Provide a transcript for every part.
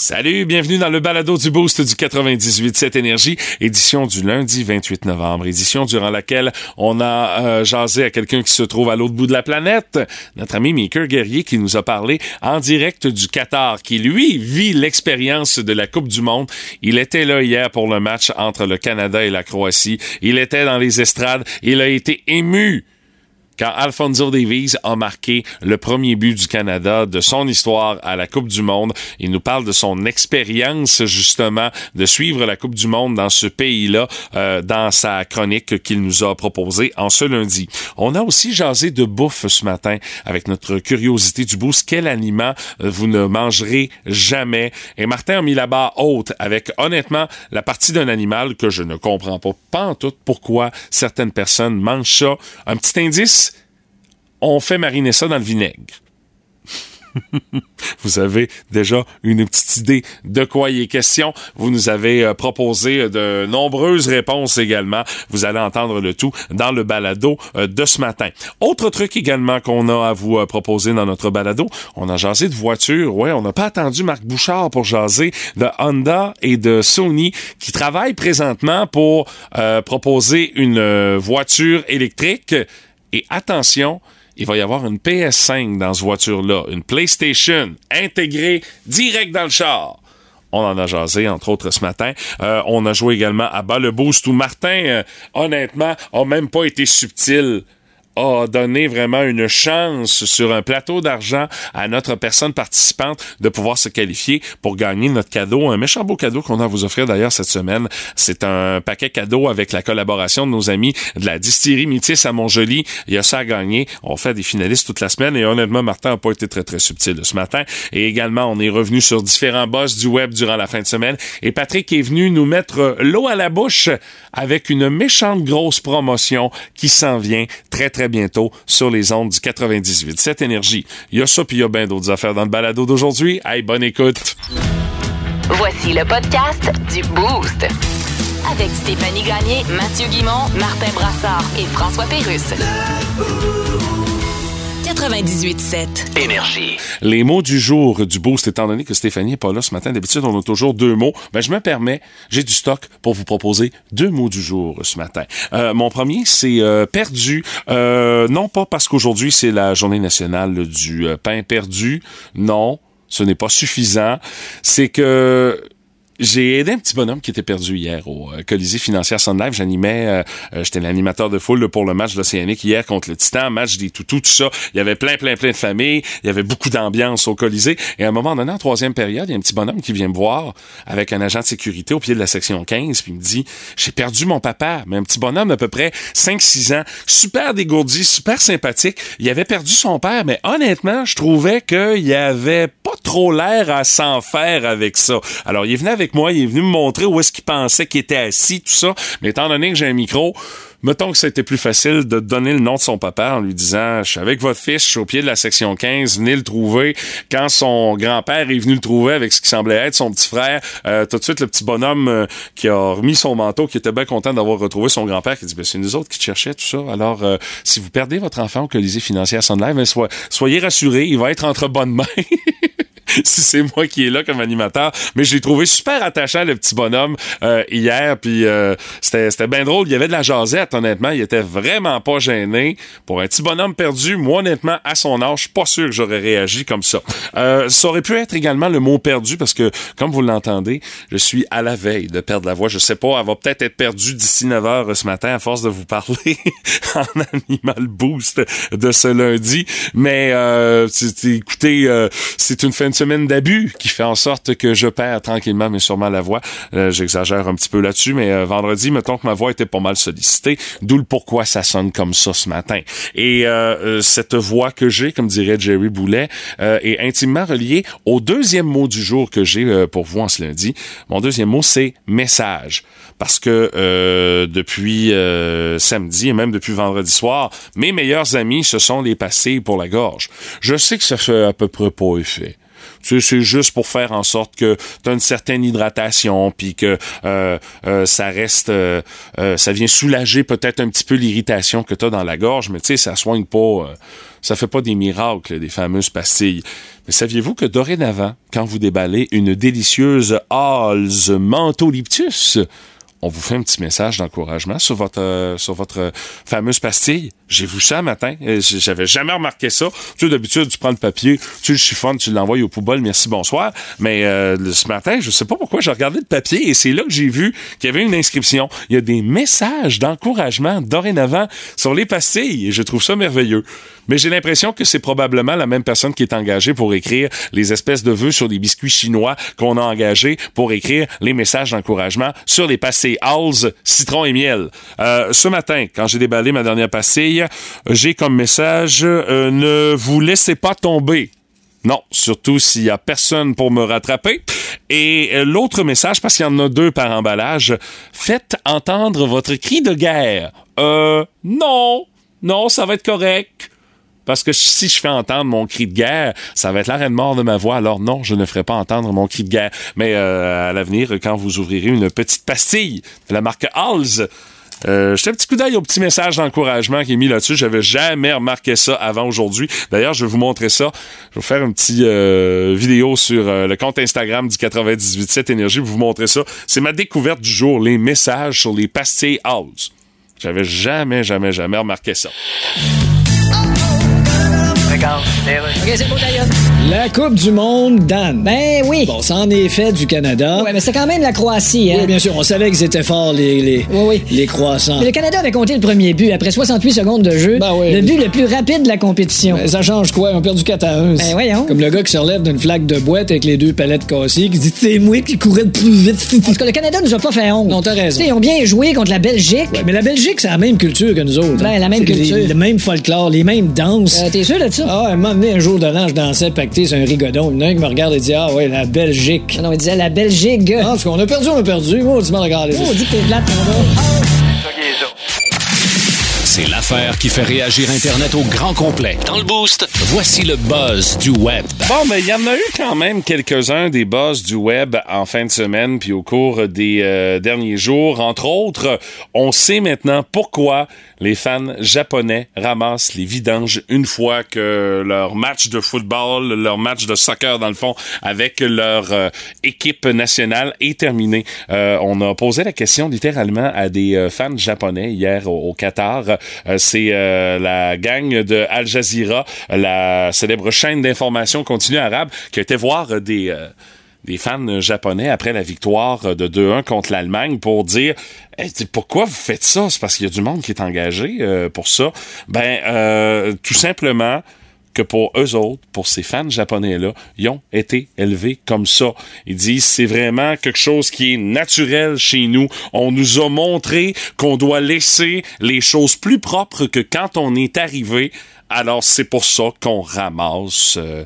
Salut, bienvenue dans le balado du Boost du 98.7 Énergie, édition du lundi 28 novembre, édition durant laquelle on a euh, jasé à quelqu'un qui se trouve à l'autre bout de la planète, notre ami Maker Guerrier qui nous a parlé en direct du Qatar, qui lui vit l'expérience de la Coupe du Monde. Il était là hier pour le match entre le Canada et la Croatie. Il était dans les estrades. Il a été ému quand Alfonso Davies a marqué le premier but du Canada de son histoire à la Coupe du Monde. Il nous parle de son expérience justement de suivre la Coupe du Monde dans ce pays-là euh, dans sa chronique qu'il nous a proposée en ce lundi. On a aussi jasé de bouffe ce matin avec notre curiosité du boost. Quel aliment euh, vous ne mangerez jamais? Et Martin a mis la barre haute avec honnêtement la partie d'un animal que je ne comprends pas, pas en tout pourquoi certaines personnes mangent ça. Un petit indice, on fait mariner ça dans le vinaigre. vous avez déjà une petite idée de quoi il est question. Vous nous avez euh, proposé de nombreuses réponses également. Vous allez entendre le tout dans le balado euh, de ce matin. Autre truc également qu'on a à vous euh, proposer dans notre balado, on a jasé de voitures. Ouais, on n'a pas attendu Marc Bouchard pour jaser de Honda et de Sony qui travaillent présentement pour proposer une voiture électrique. Et attention, il va y avoir une PS5 dans ce voiture-là, une PlayStation intégrée direct dans le char. On en a jasé, entre autres, ce matin. Euh, on a joué également à bas le boost où Martin, euh, honnêtement, a même pas été subtil a donné vraiment une chance sur un plateau d'argent à notre personne participante de pouvoir se qualifier pour gagner notre cadeau, un méchant beau cadeau qu'on a vous offrir d'ailleurs cette semaine. C'est un paquet cadeau avec la collaboration de nos amis de la distillerie Métis à Montjoli. Il y a ça à gagner. On fait des finalistes toute la semaine et honnêtement, Martin n'a pas été très très subtil ce matin. Et également, on est revenu sur différents boss du web durant la fin de semaine et Patrick est venu nous mettre l'eau à la bouche avec une méchante grosse promotion qui s'en vient très très bientôt sur les ondes du 98. Cette énergie, il y a ça puis il y a bien d'autres affaires dans le balado d'aujourd'hui. Hey, bonne écoute. Voici le podcast du Boost. Avec Stéphanie Gagné, Mathieu Guimont, Martin Brassard et François Pérusse. 98.7. Énergie. Les mots du jour du boost, étant donné que Stéphanie n'est pas là ce matin, d'habitude on a toujours deux mots, ben je me permets, j'ai du stock pour vous proposer deux mots du jour ce matin. Euh, mon premier, c'est euh, perdu. Euh, non pas parce qu'aujourd'hui c'est la journée nationale du pain perdu, non, ce n'est pas suffisant. C'est que j'ai aidé un petit bonhomme qui était perdu hier au euh, Colisée financière Sun Live. J'animais, euh, euh, j'étais l'animateur de foule pour le match de l'Océanique hier contre le Titan, match des toutous, tout ça. Il y avait plein, plein, plein de familles. Il y avait beaucoup d'ambiance au Colisée. Et à un moment donné, en troisième période, il y a un petit bonhomme qui vient me voir avec un agent de sécurité au pied de la section 15, puis il me dit, j'ai perdu mon papa. Mais un petit bonhomme d'à peu près 5-6 ans, super dégourdi, super sympathique. Il avait perdu son père, mais honnêtement, je trouvais qu'il avait pas trop l'air à s'en faire avec ça. Alors, il est venu moi, il est venu me montrer où est-ce qu'il pensait qu'il était assis, tout ça. Mais étant donné que j'ai un micro, mettons que c'était plus facile de donner le nom de son papa en lui disant je suis avec votre fils, je suis au pied de la section 15, venez le trouver. Quand son grand-père est venu le trouver avec ce qui semblait être son petit frère, euh, tout de suite le petit bonhomme euh, qui a remis son manteau, qui était bien content d'avoir retrouvé son grand-père, qui dit ben, c'est nous autres qui cherchaient tout ça. Alors euh, si vous perdez votre enfant au Colisée financière Sun Live, ben, soyez rassurés, il va être entre bonnes mains. si c'est moi qui est là comme animateur. Mais j'ai trouvé super attachant le petit bonhomme euh, hier, puis euh, c'était bien drôle. Il y avait de la jasette, honnêtement. Il était vraiment pas gêné. Pour un petit bonhomme perdu, moi honnêtement, à son âge, je suis pas sûr que j'aurais réagi comme ça. Euh, ça aurait pu être également le mot perdu parce que, comme vous l'entendez, je suis à la veille de perdre la voix. Je sais pas, elle va peut-être être perdue d'ici 9 heures ce matin à force de vous parler en animal boost de ce lundi. Mais euh, écoutez, euh, c'est une fin de semaine d'abus qui fait en sorte que je perds tranquillement mais sûrement la voix. Euh, j'exagère un petit peu là-dessus, mais euh, vendredi, mettons que ma voix était pas mal sollicitée, d'où le pourquoi ça sonne comme ça ce matin. Et euh, cette voix que j'ai, comme dirait Jerry Boulet, est intimement reliée au deuxième mot du jour que j'ai pour vous en ce lundi. Mon deuxième mot, c'est message parce que depuis samedi et même depuis vendredi soir, mes meilleurs amis se sont les passés pour la gorge. Je sais que ça fait à peu près pas effet. Tu c'est juste pour faire en sorte que tu as une certaine hydratation, puis que euh, euh, ça reste, euh, ça vient soulager peut-être un petit peu l'irritation que tu as dans la gorge, mais tu sais, ça soigne pas, ça fait pas des miracles, des fameuses pastilles. Mais saviez-vous que dorénavant, quand vous déballez une délicieuse Halls Mentoliptus, on vous fait un petit message d'encouragement sur votre euh, sur votre fameuse pastille. J'ai vu ça matin. J'avais jamais remarqué ça. Tu sais, d'habitude, tu prends le papier, tu le chiffonnes, tu l'envoies au poubelle, merci, bonsoir. Mais euh, ce matin, je sais pas pourquoi, j'ai regardé le papier et c'est là que j'ai vu qu'il y avait une inscription. Il y a des messages d'encouragement dorénavant sur les pastilles et je trouve ça merveilleux. Mais j'ai l'impression que c'est probablement la même personne qui est engagée pour écrire les espèces de vœux sur des biscuits chinois qu'on a engagés pour écrire les messages d'encouragement sur les pastilles Halls, citron et miel. Euh, ce matin, quand j'ai déballé ma dernière pastille, j'ai comme message euh, ne vous laissez pas tomber. Non, surtout s'il y a personne pour me rattraper. Et euh, l'autre message, parce qu'il y en a deux par emballage, faites entendre votre cri de guerre. Euh, non, non, ça va être correct. Parce que si je fais entendre mon cri de guerre, ça va être l'arrêt de mort de ma voix. Alors non, je ne ferai pas entendre mon cri de guerre. Mais euh, à l'avenir, quand vous ouvrirez une petite pastille de la marque Halls, euh, jetez un petit coup d'œil au petit message d'encouragement qui est mis là-dessus. J'avais jamais remarqué ça avant aujourd'hui. D'ailleurs, je vais vous montrer ça. Je vais vous faire une petite euh, vidéo sur euh, le compte Instagram du 98.7 Énergie pour vous montrer ça. C'est ma découverte du jour, les messages sur les pastilles Halls. J'avais jamais, jamais, jamais remarqué ça. OK, c'est beau, d'ailleurs. La Coupe du Monde, Dan. Ben oui. Bon, ça en est fait du Canada. Ouais, mais c'est quand même la Croatie, hein? Oui, bien sûr, on savait qu'ils étaient forts, les, les, Oui, oui. les croissants. Mais le Canada avait compté le premier but après 68 secondes de jeu. Ben oui. Le but le plus rapide de la compétition. Ben, ça change quoi? On a perdu 4 à 1. Ben voyons. Comme le gars qui se relève d'une flaque de boîte avec les deux palettes cassées, qui dit c'est moi qui courais le plus vite. En tout cas, le Canada nous a pas fait honte. Non, t'as raison. T'sais, ils ont bien joué contre la Belgique. Ouais, mais la Belgique, c'est la même culture que nous autres. Ben, hein. la même les- culture. Le même folklore, les mêmes danses. Euh, T'es sûr de ça? Ah, un moment donné, un jour de l'an, je dansais pacté sur un rigodon. Il y en a un qui me regarde et dit Ah, ouais, la Belgique. Ah Non, il disait la Belgique. Ah, parce qu'on a perdu, on a perdu. Moi, tu m'as regardé. Oh, on dit que t'es mon gars. C'est l'affaire qui fait réagir Internet au grand complet. Dans le boost, voici le buzz du web. Bon, mais il y en a eu quand même quelques-uns des buzz du web en fin de semaine puis au cours des euh, derniers jours. Entre autres, on sait maintenant pourquoi les fans japonais ramassent les vidanges une fois que leur match de football, leur match de soccer dans le fond avec leur euh, équipe nationale est terminé. Euh, on a posé la question littéralement à des euh, fans japonais hier au, au Qatar. Euh, C'est euh, la gang de Al Jazeera, la célèbre chaîne d'information continue arabe, qui a été voir des euh, des fans japonais après la victoire de 2-1 contre l'Allemagne pour dire pourquoi vous faites ça? C'est parce qu'il y a du monde qui est engagé euh, pour ça. Ben euh, tout simplement que pour eux autres, pour ces fans japonais-là, ils ont été élevés comme ça. Ils disent c'est vraiment quelque chose qui est naturel chez nous. On nous a montré qu'on doit laisser les choses plus propres que quand on est arrivé. Alors c'est pour ça qu'on ramasse euh,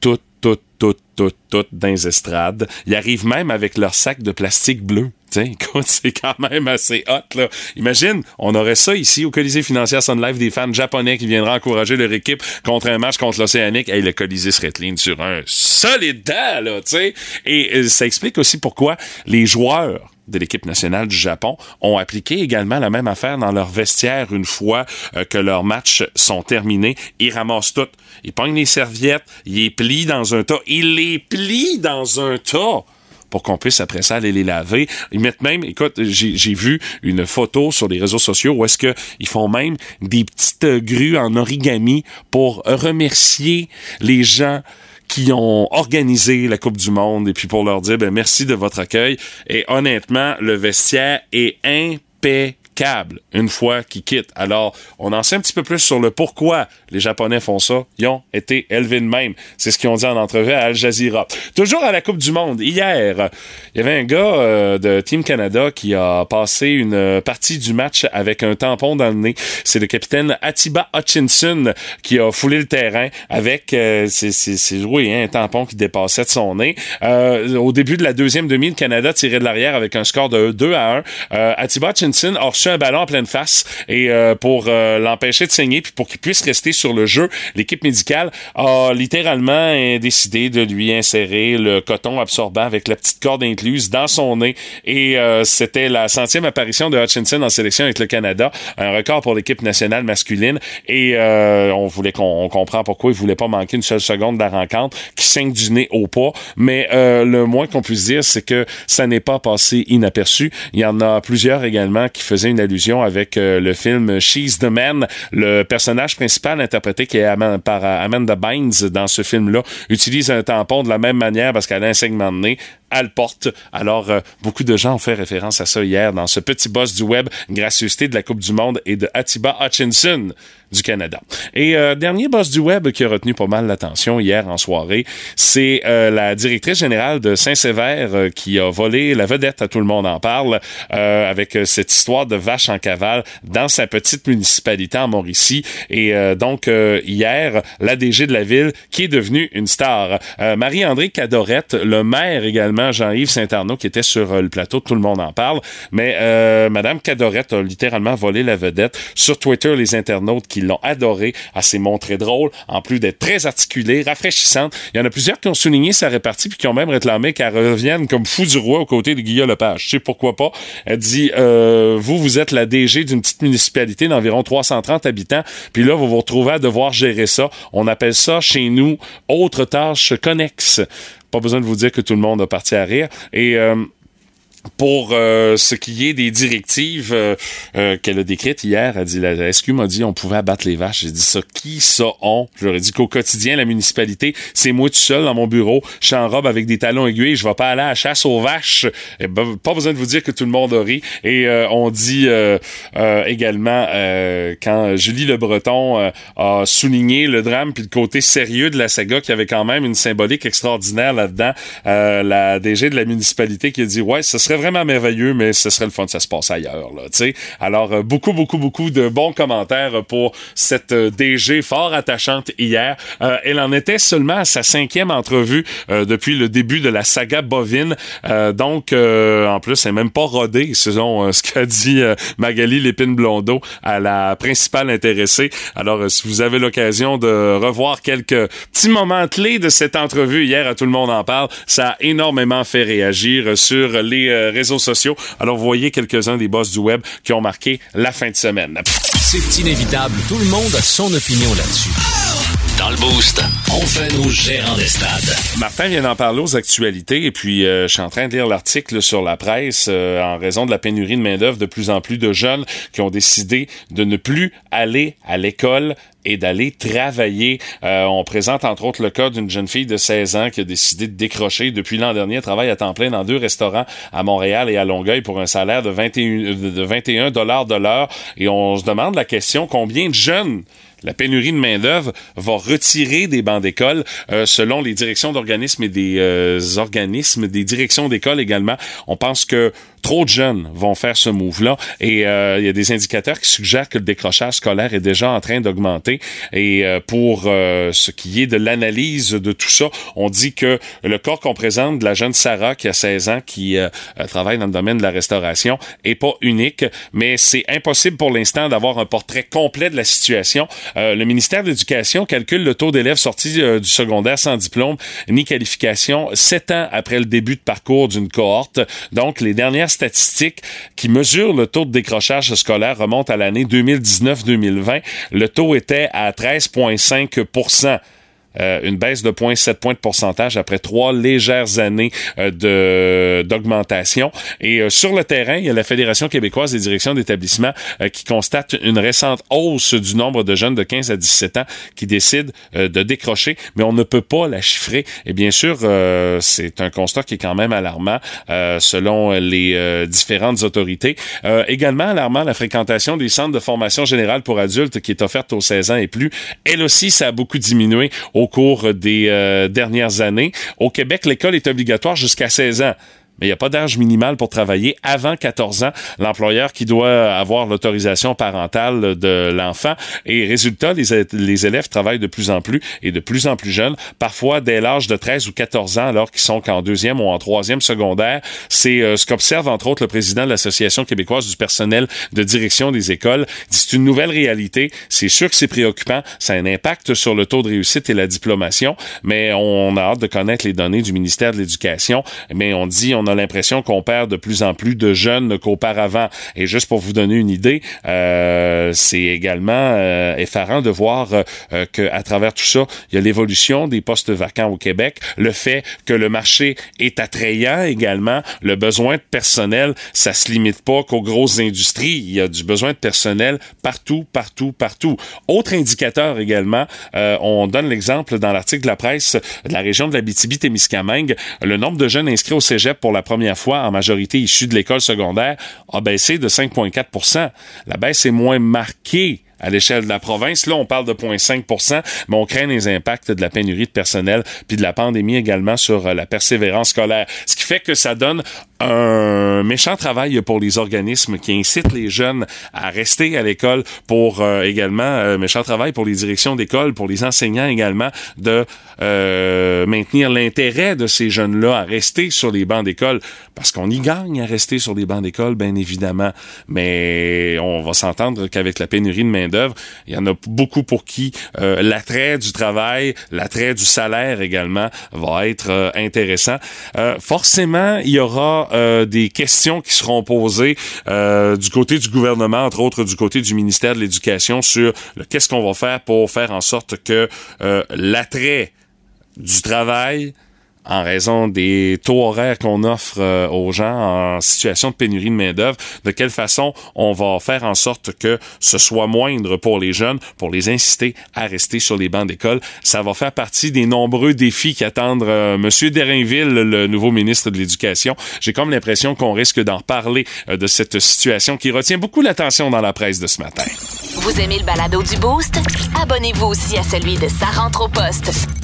tout, tout, tout, tout, tout dans les estrades. Ils arrivent même avec leur sac de plastique bleu. Écoute, c'est quand même assez hot, là. Imagine, on aurait ça ici au Colisée financière Sun Life, des fans japonais qui viendraient encourager leur équipe contre un match contre l'Océanique. Hey, le Colisée serait clean sur un solide là, tu. Et euh, ça explique aussi pourquoi les joueurs de l'équipe nationale du Japon ont appliqué également la même affaire dans leur vestiaire une fois euh, que leurs matchs sont terminés. Ils ramassent tout. Ils pognent les serviettes, ils les plient dans un tas. Ils les plient dans un tas pour qu'on puisse après ça aller les laver. Ils mettent même, écoute, j'ai vu une photo sur les réseaux sociaux où est-ce que ils font même des petites grues en origami pour remercier les gens qui ont organisé la Coupe du Monde et puis pour leur dire ben, merci de votre accueil. Et honnêtement, le vestiaire est impeccable une fois qu'ils quittent. Alors, on en sait un petit peu plus sur le pourquoi les Japonais font ça. Ils ont été élevés de même. C'est ce qu'ils ont dit en entrevue à Al Jazeera. Toujours à la Coupe du Monde, hier, il y avait un gars euh, de Team Canada qui a passé une partie du match avec un tampon dans le nez. C'est le capitaine Atiba Hutchinson qui a foulé le terrain avec, euh, c'est, oui, hein, un tampon qui dépassait de son nez. Euh, au début de la deuxième demi, le Canada tirait de l'arrière avec un score de 2 à 1. Euh, Atiba Hutchinson a un ballon en pleine face et euh, pour euh, l'empêcher de saigner puis pour qu'il puisse rester sur le jeu, l'équipe médicale a littéralement décidé de lui insérer le coton absorbant avec la petite corde incluse dans son nez. Et euh, c'était la centième apparition de Hutchinson en sélection avec le Canada, un record pour l'équipe nationale masculine. Et on voulait qu'on on comprend pourquoi il voulait pas manquer une seule seconde de la rencontre qui saigne du nez au pas. Mais le moins qu'on puisse dire c'est que ça n'est pas passé inaperçu. Il y en a plusieurs également qui faisaient une allusion avec euh, le film She's the Man. Le personnage principal interprété qui est par euh, Amanda Bynes dans ce film-là utilise un tampon de la même manière parce qu'elle a un segment de nez elle porte. Alors, euh, beaucoup de gens ont fait référence à ça hier dans ce petit boss du web, gracieuseté de la Coupe du Monde et de Atiba Hutchinson du Canada. Et euh, dernier boss du web qui a retenu pas mal l'attention hier en soirée, c'est euh, la directrice générale de Saint-Sévère euh, qui a volé la vedette, à tout le monde en parle, avec cette histoire de vache en cavale dans sa petite municipalité en Mauricie. Et donc, hier, la DG de la ville qui est devenue une star. Marie-André Cadorette, le maire également, Jean-Yves Saint-Arnaud, qui était sur euh, le plateau, tout le monde en parle. Mais euh, Madame Cadorette a littéralement volé la vedette. Sur Twitter, les internautes qui l'ont adoré, elle s'est montrée drôle, en plus d'être très articulée, rafraîchissante. Il y en a plusieurs qui ont souligné sa répartie puis qui ont même réclamé qu'elle revienne comme fou du roi aux côtés de Guillaume Lepage. Je sais pourquoi pas? Elle dit, euh, vous, vous êtes la DG d'une petite municipalité d'environ 330 habitants, puis là, vous vous retrouvez à devoir gérer ça. On appelle ça chez nous autre tâche connexe. Pas besoin de vous dire que tout le monde a parti à rire. Et euh, pour euh, ce qui est des directives euh, euh, qu'elle a décrites hier, elle dit la, SQ m'a dit on pouvait abattre les vaches. J'ai dit ça qui ça on Je leur ai dit qu'au quotidien la municipalité, c'est moi tout seul dans mon bureau, je suis en robe avec des talons aiguilles, je vais pas aller à la chasse aux vaches. Eh ben, pas besoin de vous dire que tout le monde a ri et euh, on dit euh, euh, également quand Julie Le Breton a souligné le drame puis le côté sérieux de la saga qui avait quand même une symbolique extraordinaire là-dedans, la DG de la municipalité qui a dit ouais, ce serait vraiment merveilleux, mais ce serait le fun que ça se passe ailleurs. Là, sais. Alors, euh, beaucoup, beaucoup, beaucoup de bons commentaires pour cette euh, DG fort attachante hier. Euh, elle en était seulement à sa cinquième entrevue depuis le début de la saga bovine. Donc, en plus, elle n'est même pas rodée, selon ce qu'a dit Magali Lépine-Blondeau à la principale intéressée. Alors, si vous avez l'occasion de revoir quelques petits moments clés de cette entrevue hier, à tout le monde en parle, ça a énormément fait réagir sur les réseaux sociaux. Alors, vous voyez quelques-uns des boss du web qui ont marqué la fin de semaine. C'est inévitable, tout le monde a son opinion là-dessus. Dans le Boost, on fait nos gérants des stades. Martin vient d'en parler aux actualités et puis euh, je suis en train de lire l'article sur la presse euh, en raison de la pénurie de main-d'œuvre de plus en plus de jeunes qui ont décidé de ne plus aller à l'école et d'aller travailler. Euh, on présente entre autres le cas d'une jeune fille de 16 ans qui a décidé de décrocher depuis l'an dernier, travaille à temps plein dans deux restaurants à Montréal et à Longueuil pour un salaire de 21 de 21 dollars de l'heure et on se demande la question combien de jeunes la pénurie de main-d'œuvre va retirer des bancs d'école euh, selon les directions d'organismes et des euh, organismes, des directions d'école également. On pense que trop de jeunes vont faire ce move-là et euh, il y a des indicateurs qui suggèrent que le décrochage scolaire est déjà en train d'augmenter. Et pour ce qui est de l'analyse de tout ça, on dit que le corps qu'on présente de la jeune Sarah qui a 16 ans, qui travaille dans le domaine de la restauration, est pas unique, mais c'est impossible pour l'instant d'avoir un portrait complet de la situation. Euh, le ministère de l'Éducation calcule le taux d'élèves sortis euh, du secondaire sans diplôme ni qualification sept ans après le début de parcours d'une cohorte. Donc, les dernières statistiques qui mesurent le taux de décrochage scolaire remontent à l'année 2019-2020. Le taux était à 13,5 euh, une baisse de 0,7 points de pourcentage après trois légères années euh, d'augmentation. Et euh, sur le terrain, il y a la Fédération québécoise des directions d'établissement euh, qui constate une récente hausse du nombre de jeunes de 15 à 17 ans qui décident euh, de décrocher, mais on ne peut pas la chiffrer. Et bien sûr, euh, c'est un constat qui est quand même alarmant selon les différentes autorités. Également alarmant, la fréquentation des centres de formation générale pour adultes qui est offerte aux 16 ans et plus. Elle aussi, ça a beaucoup diminué cours des euh, dernières années. Au Québec, l'école est obligatoire jusqu'à 16 ans. Mais il n'y a pas d'âge minimal pour travailler avant 14 ans. L'employeur qui doit avoir l'autorisation parentale de l'enfant. Et résultat, les, élèves travaillent de plus en plus et de plus en plus jeunes, parfois dès l'âge de 13 ou 14 ans, alors qu'ils sont qu'en deuxième ou en troisième secondaire. C'est euh, ce qu'observe entre autres le président de l'Association québécoise du personnel de direction des écoles. C'est une nouvelle réalité. C'est sûr que c'est préoccupant. Ça a un impact sur le taux de réussite et la diplomation, mais on a hâte de connaître les données du ministère de l'Éducation. Mais on dit, on a l'impression qu'on perd de plus en plus de jeunes qu'auparavant. Et juste pour vous donner une idée, euh, c'est également euh, effarant de voir euh, que à travers tout ça, il y a l'évolution des postes vacants au Québec, le fait que le marché est attrayant également, le besoin de personnel, ça se limite pas qu'aux grosses industries, il y a du besoin de personnel partout, partout, partout. Autre indicateur également, euh, on donne l'exemple dans l'article de la presse de la région de la BTB-Témiscamingue, le nombre de jeunes inscrits au cégep la première fois, en majorité issus de l'école secondaire, a baissé de 5,4% La baisse est moins marquée à l'échelle de la province. Là, on parle de 0,5% mais on craint les impacts de la pénurie de personnel puis de la pandémie également sur euh, la persévérance scolaire. Ce qui fait que ça donne un méchant travail pour les organismes qui incitent les jeunes à rester à l'école pour euh, également euh, méchant travail pour les directions d'école, pour les enseignants également de euh, maintenir l'intérêt de ces jeunes-là à rester sur les bancs d'école parce qu'on y gagne à rester sur les bancs d'école bien évidemment, mais on va s'entendre qu'avec la pénurie de il y en a beaucoup pour qui l'attrait du travail, l'attrait du salaire également va être intéressant. forcément, il y aura euh, des questions qui seront posées euh, du côté du gouvernement, entre autres du côté du ministère de l'Éducation, sur qu'est-ce qu'on va faire pour faire en sorte que euh, l'attrait du travail en raison des taux horaires qu'on offre euh, aux gens en situation de pénurie de main-d'œuvre, de quelle façon on va faire en sorte que ce soit moindre pour les jeunes, pour les inciter à rester sur les bancs d'école. Ça va faire partie des nombreux défis qui attendent euh, Monsieur Derinville, le nouveau ministre de l'Éducation. J'ai comme l'impression qu'on risque d'en parler euh, de cette situation qui retient beaucoup l'attention dans la presse de ce matin. Vous aimez le balado du Boost? Abonnez-vous aussi à celui de Sa rentre au poste.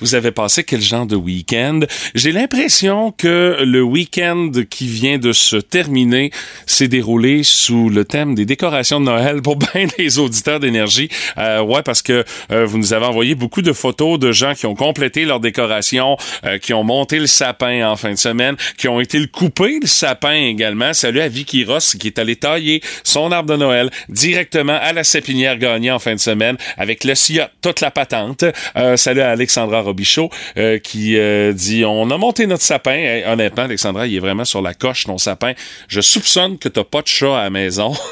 vous avez passé quel genre de week-end? J'ai l'impression que le week-end qui vient de se terminer s'est déroulé sous le thème des décorations de Noël pour bien des auditeurs d'énergie. Euh, ouais, parce que euh, vous nous avez envoyé beaucoup de photos de gens qui ont complété leur décoration, euh, qui ont monté le sapin en fin de semaine, qui ont été le couper le sapin également. Salut à Vicky Ross qui est allé tailler son arbre de Noël directement à la sépinière gagnée en fin de semaine avec le SIA, toute la patente. Euh, salut à Alexandra Robichaud euh, qui euh, dit on a monté notre sapin. Honnêtement, Alexandra, il est vraiment sur la coche ton sapin. Je soupçonne que t'as pas de chat à la maison.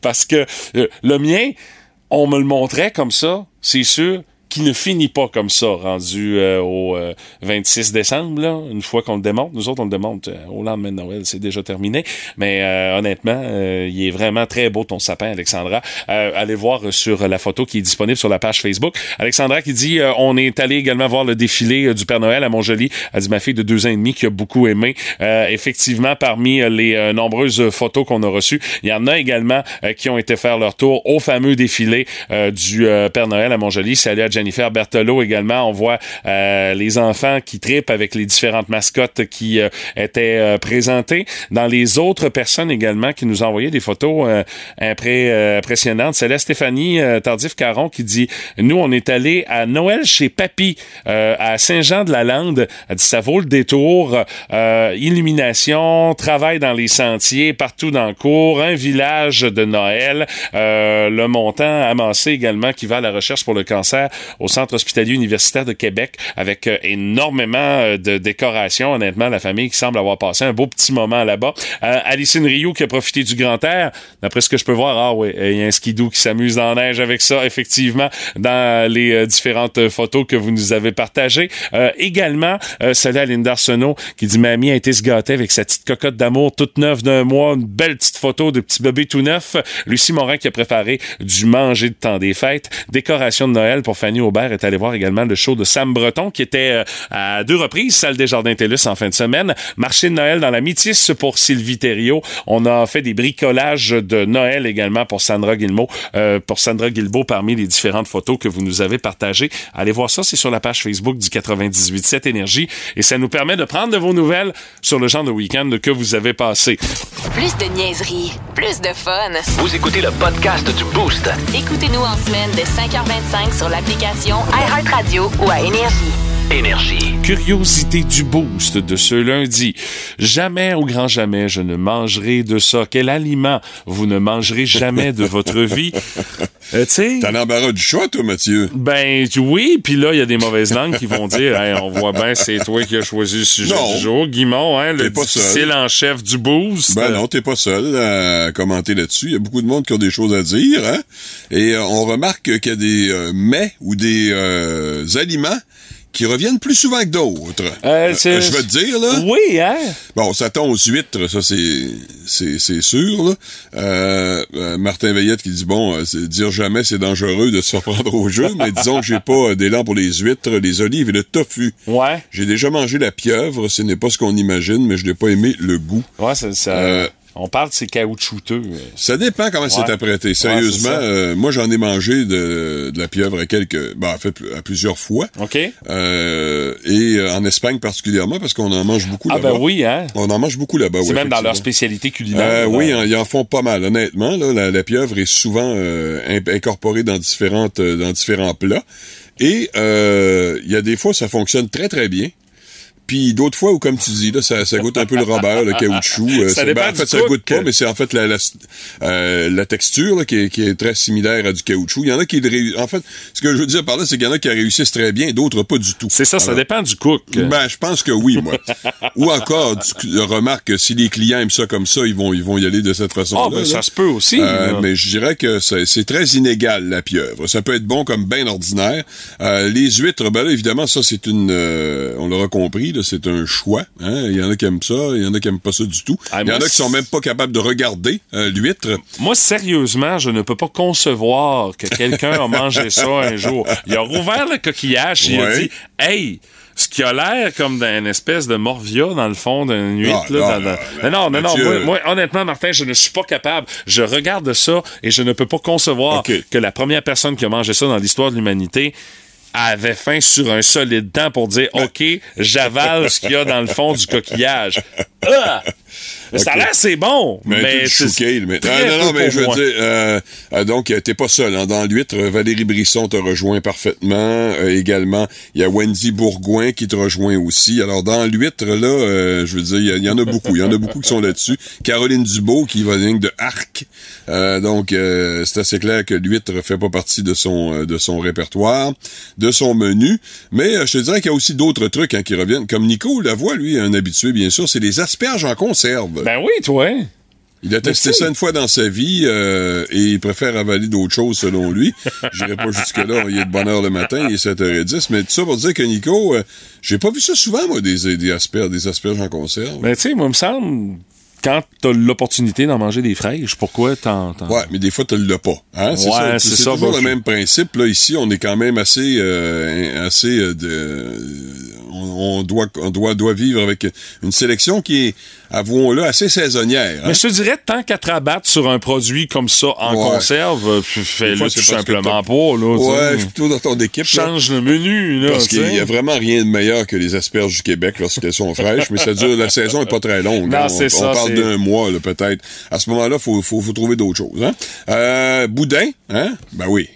Parce que euh, le mien, on me le montrait comme ça, c'est sûr qui ne finit pas comme ça, rendu euh, au euh, 26 décembre, là, une fois qu'on le démonte. Nous autres, on le démonte euh, au lendemain de Noël, c'est déjà terminé. Mais euh, honnêtement, euh, il est vraiment très beau ton sapin, Alexandra. allez voir sur la photo qui est disponible sur la page Facebook. Alexandra qui dit, on est allé également voir le défilé du Père Noël à Montjoli. Elle dit, ma fille de deux ans et demi qui a beaucoup aimé. effectivement, parmi les nombreuses photos qu'on a reçues, il y en a également qui ont été faire leur tour au fameux défilé du Père Noël à Montjoli. Salut à Jennifer Berthelot également. On voit euh, les enfants qui tripent avec les différentes mascottes qui euh, étaient euh, présentées. Dans les autres personnes également qui nous envoyé des photos impré impressionnantes, c'est la Stéphanie Tardif-Caron qui dit « Nous, on est allé à Noël chez Papy à Saint-Jean-de-la-Lande. Elle dit « Ça vaut le détour. illumination, travail dans les sentiers, partout dans le cours, un village de Noël. le montant amassé également qui va à la recherche pour le cancer au Centre hospitalier universitaire de Québec avec euh, énormément euh, de décorations. Honnêtement, la famille qui semble avoir passé un beau petit moment là-bas. Euh, Alicine Rio qui a profité du grand air. D'après ce que je peux voir, ah oui, il y a un skidoo qui s'amuse dans la neige avec ça, effectivement, dans les différentes photos que vous nous avez partagées. également, salut à Linda Arsenault qui dit Mamie a été se gâter avec sa petite cocotte d'amour toute neuve d'un mois, une belle petite photo de petit bébé tout neuf. Lucie Morin qui a préparé du manger de temps des fêtes. Décoration de Noël pour Fanny Aubert est allé voir également le show de Sam Breton, qui était euh, à deux reprises, salle des Jardins TELUS en fin de semaine. Marché de Noël dans la Métis pour Sylvie Thériault. On a fait des bricolages de Noël également pour Sandra Guilbeault, euh, pour Sandra Guilbeault parmi les différentes photos que vous nous avez partagées. Allez voir ça, c'est sur la page Facebook du 98.7 Énergie et ça nous permet de prendre de vos nouvelles sur le genre de week-end que vous avez passé. Plus de niaiserie, plus de fun. Vous écoutez le podcast du Boost. Écoutez-nous en semaine de 5h25 sur l'application iHeartRadio ou à Énergie. Énergie. Curiosité du boost de ce lundi. Jamais au grand jamais je ne mangerai de ça. Quel aliment vous ne mangerez jamais de votre vie? Euh, tu sais. T'as l'embarras du choix, toi, Mathieu. Ben oui, puis là, il y a des mauvaises langues qui vont dire Hey, on voit bien, c'est toi qui as choisi le sujet Non. du jour. Guimond, hein, le difficile en chef du boost. Ben non, t'es pas seul à commenter là-dessus. Il y a beaucoup de monde qui a des choses à dire, hein? Et euh, on remarque qu'il y a des euh, mets ou des euh, aliments qui reviennent plus souvent que d'autres. Euh, c'est- je vais te dire, là. Oui, hein? Bon, ça tombe aux huîtres, ça c'est c'est c'est sûr. Là. Euh, euh, Martin Veillette qui dit bon, euh, c'est- dire jamais c'est dangereux de se faire prendre au jeu, mais disons que j'ai pas euh, d'élan pour les huîtres, les olives et le tofu. Ouais. J'ai déjà mangé la pieuvre, ce n'est pas ce qu'on imagine, mais je n'ai pas aimé le goût. Ouais, ça, ça- Euh, on parle de ces caoutchouteux. Ça dépend comment c'est apprêté. Sérieusement, euh, moi j'en ai mangé de, de la pieuvre à quelques, ben, en fait à plusieurs fois. OK? Euh, et euh, en Espagne particulièrement parce qu'on en mange beaucoup Ah là-bas. ben oui, hein? On en mange beaucoup là-bas. C'est oui, même dans leur spécialité culinaire. Euh, oui, hein, ils en font pas mal, honnêtement. Là, la, la pieuvre est souvent euh, incorporée dans différentes dans différents plats. Et euh, il y a des fois, ça fonctionne très très bien. Puis d'autres fois où, comme tu dis, là, ça, ça goûte un peu le Robert, le caoutchouc. euh, Ça dépend ben, en fait, ça goûte pas, mais c'est en fait la, la, euh, la texture là, qui, est, qui est très similaire à du caoutchouc. Il y en a qui... En fait, ce que je veux dire par là, c'est qu'il y en a qui réussissent très bien, d'autres pas du tout. C'est ça, ça dépend du cook. ben, je pense que oui, moi. Ou encore, tu remarques que si les clients aiment ça comme ça, ils vont, ils vont y aller de cette façon-là. Ah, ben ça se peut aussi. Euh, mais je dirais que c'est très inégal, la pieuvre. Ça peut être bon comme bien ordinaire. Les huîtres, ben là, évidemment, ça, c'est une... on l'aura compris, là, c'est un choix. Hein? Il y en a qui aiment ça, il y en a qui aiment pas ça du tout. Ah, il y en a qui sont même pas capables de regarder euh, l'huître. Moi, sérieusement, je ne peux pas concevoir que quelqu'un a mangé ça un jour. Il a rouvert le coquillage et il a dit Hey, ce qui a l'air comme d'une espèce de morvia dans le fond d'une huître. Ah, là, non, dans- non, dans- non, non, non, non, moi, moi, honnêtement, Martin, je ne suis pas capable. Je regarde ça et je ne peux pas concevoir que la première personne qui a mangé ça dans l'histoire de l'humanité avait faim sur un solide temps pour dire. OK, j'avale ce qu'il y a dans le fond du coquillage. Ah! Ça a Ok. l'air c'est bon, Mais, mais chouqué, mais Ah, non, non, mais je veux moi. dire, euh, euh, donc euh, t'es pas seul. Hein, dans l'huître, Valérie Brisson te rejoint parfaitement. Euh, également, il y a Wendy Bourgoin qui te rejoint aussi. Alors dans l'huître, là, euh, je veux dire, il y en a beaucoup. Il y en a beaucoup qui sont là-dessus. Caroline Dubo qui va venir de Arc. Euh, donc euh, c'est assez clair que l'huître fait pas partie de son euh, de son répertoire, de son menu. Mais euh, je te dirais qu'il y a aussi d'autres trucs hein, qui reviennent. Comme Nico Lavoie, lui, un habitué bien sûr, c'est les asperges en conserve. Ben oui, toi. Il a testé ça une fois dans sa vie euh, et il préfère avaler d'autres choses selon lui. J'irai pas jusque-là, il est de bonne heure le matin, il est 7h10, mais tout ça pour dire que Nico, euh, j'ai pas vu ça souvent, moi, des, des asperges, des asperges en conserve. Mais tu sais, moi, il me semble, quand t'as l'opportunité d'en manger des fraîches, pourquoi t'en... Ouais, mais des fois, tu l'as pas. Hein? C'est Ouais, ça, toujours bah, le je- même principe. Là, ici, on est quand même assez, euh, assez euh, de, on, on doit, on doit, doit vivre avec une sélection qui est, avouons-le, assez saisonnière. hein. Mais je te dirais, tant qu'à te rabattre sur un produit comme ça en Ouais. conserve, euh, fais-le tout simplement pas, là. Ouais, je suis plutôt dans ton équipe. là. Change le menu, là. Parce qu'il sais. y a vraiment rien de meilleur que les asperges du Québec lorsqu'elles sont fraîches, mais ça dure, la saison est pas très longue. Non, hein. c'est on, ça, on parle d'un mois, là, peut-être. À ce moment-là, faut, faut, faut trouver d'autres choses, hein. Euh, boudin, hein? Ben oui.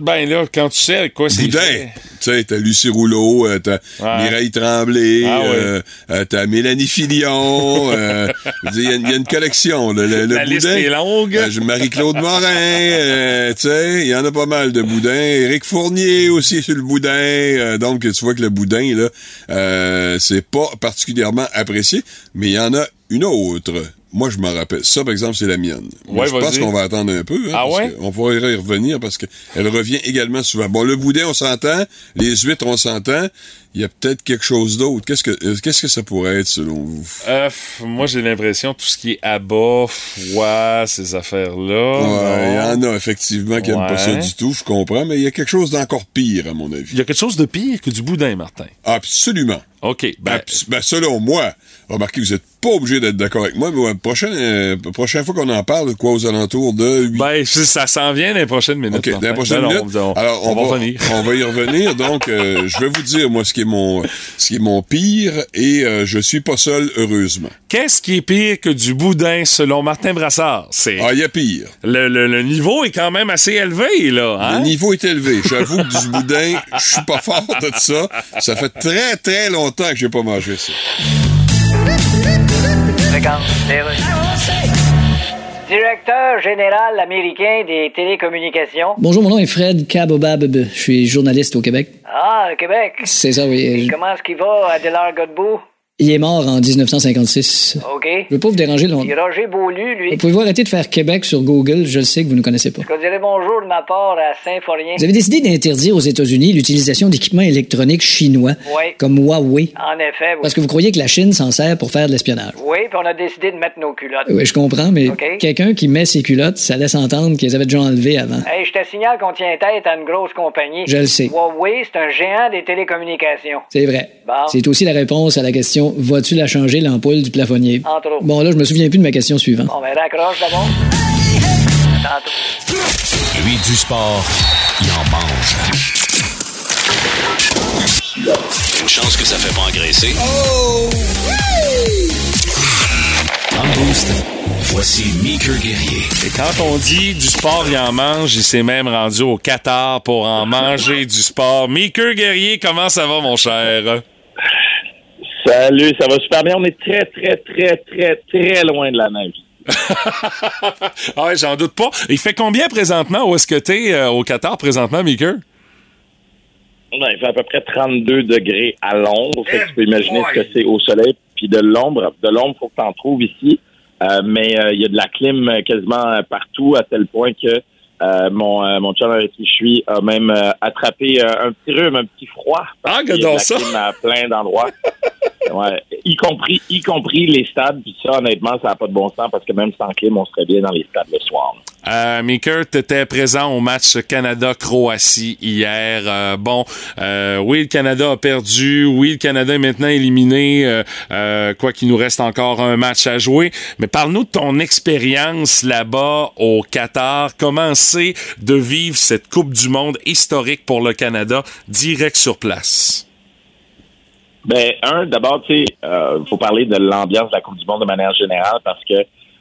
Ben là, quand tu sais quoi c'est Boudin. fait. Tu sais, t'as Lucie Rouleau, euh, t'as Ouais. Mireille Tremblay, Ah euh, euh, t'as Mélanie dire, il y a une- il y, a une collection, le, le, le La liste boudin. est longue. Marie-Claude Morin, tu sais, il y en a pas mal de boudins. Éric Fournier aussi sur le boudin. donc, tu vois que le boudin, là, c'est pas particulièrement apprécié, mais il y en a une autre. Moi, je m'en rappelle. Ça, par exemple, c'est la mienne. Ouais, je pense qu'on va attendre un peu. Hein, Ah ouais? On pourrait y revenir parce qu'elle revient également souvent. Bon, le boudin, on s'entend. Les huîtres, on s'entend. Il y a peut-être quelque chose d'autre. Qu'est-ce que euh, qu'est-ce que ça pourrait être selon vous? Euh, moi, j'ai l'impression tout ce qui est abat, foi, ces affaires-là. Ouais, il y en a effectivement qui n'aiment pas ça Ouais. du tout, je comprends, mais il y a quelque chose d'encore pire, à mon Il avis. y a quelque chose de pire que du boudin, Martin. Absolument. OK. Ben, ben, selon moi, remarquez, vous n'êtes pas obligé d'être d'accord avec moi, mais ouais, prochaine, euh, prochaine fois qu'on en parle, quoi, aux alentours de 8 ben, ça s'en vient dans les prochaines minutes. OK, dans Martin. la prochaine Ben non, minute. on- on- alors, on, on, va, va, revenir. on va y revenir. Donc, euh, je vais vous dire, moi, ce qui est mon, ce qui est mon pire, et euh, je suis pas seul, heureusement. Qu'est-ce qui est pire que du boudin selon Martin Brassard? C'est Ah, il y a pire. le, le- le niveau est quand même assez élevé, là. Hein? Le niveau est élevé. J'avoue que du boudin, je suis pas fort de ça. Ça fait très, très longtemps que j'ai pas mangé ça. Directeur général américain des télécommunications. Bonjour, mon nom est Fred Kabobab. Je suis journaliste au Québec. Ah, le Québec. C'est ça, oui. Et comment est-ce qu'il va, Adélard Godbout? Il est mort en 1956. OK. Je veux pas vous déranger longtemps. Roger Beaulieu, lui. Pouvez-vous arrêter de faire Québec sur Google? Je le sais que vous ne connaissez pas. Je dirais bonjour de ma part à Saint-Forien. Vous avez décidé d'interdire aux États-Unis l'utilisation d'équipements électroniques chinois, Oui. comme Huawei, En effet, oui. parce que vous croyez que la Chine s'en sert pour faire de l'espionnage. Oui, puis on a décidé de mettre nos culottes. Oui, je comprends, mais quelqu'un qui met ses culottes, ça laisse entendre qu'ils avaient déjà enlevé avant. Hey, je te signale qu'on tient tête à une grosse compagnie. Je le sais. Huawei, c'est un géant des télécommunications. C'est vrai. Bon. C'est aussi la réponse à la question Vas-tu la changer l'ampoule du plafonnier? Entre autres. Bon, là, je me souviens plus de ma question suivante. Bon, ben raccroche d'abord. Tantôt. Lui, du sport, il en mange. Une chance que ça fait pas engraisser. Dans le boost, voici Meeker Guerrier. Et quand on dit du sport, il en mange, il s'est même rendu au Qatar pour en manger du sport. Meeker Guerrier, comment ça va, mon cher? Salut, ça va super bien. On est très, très, très, très, très loin de la neige. ah ouais, j'en doute pas. Il fait combien présentement? Où est-ce que t'es euh, au Qatar présentement? Non, il fait à peu près 32 degrés à l'ombre. Que tu peux imaginer ce que c'est au soleil. Puis de l'ombre, de l'ombre, faut que tu en trouves ici. Euh, mais euh, il y a de la clim quasiment partout, à tel point que euh, mon, euh, mon chum avec qui je suis a même euh, attrapé un petit rhume, un petit froid. Ah, qu'il y a de gadon la ça. clim à plein d'endroits. ouais, y compris, y compris les stades. Puis ça, honnêtement, ça n'a pas de bon sens parce que même sans clim, on serait bien dans les stades le soir. Euh, Meeker, t'étais présent au match Canada-Croatie hier. Euh, bon, euh, oui, le Canada a perdu. Oui, le Canada est maintenant éliminé. Euh, euh, quoi qu'il nous reste encore un match à jouer. Mais parle-nous de ton expérience là-bas au Qatar. Comment c'est de vivre cette Coupe du Monde historique pour le Canada direct sur place? Ben, un, d'abord, tu sais, euh, faut parler de l'ambiance de la Coupe du Monde de manière générale parce que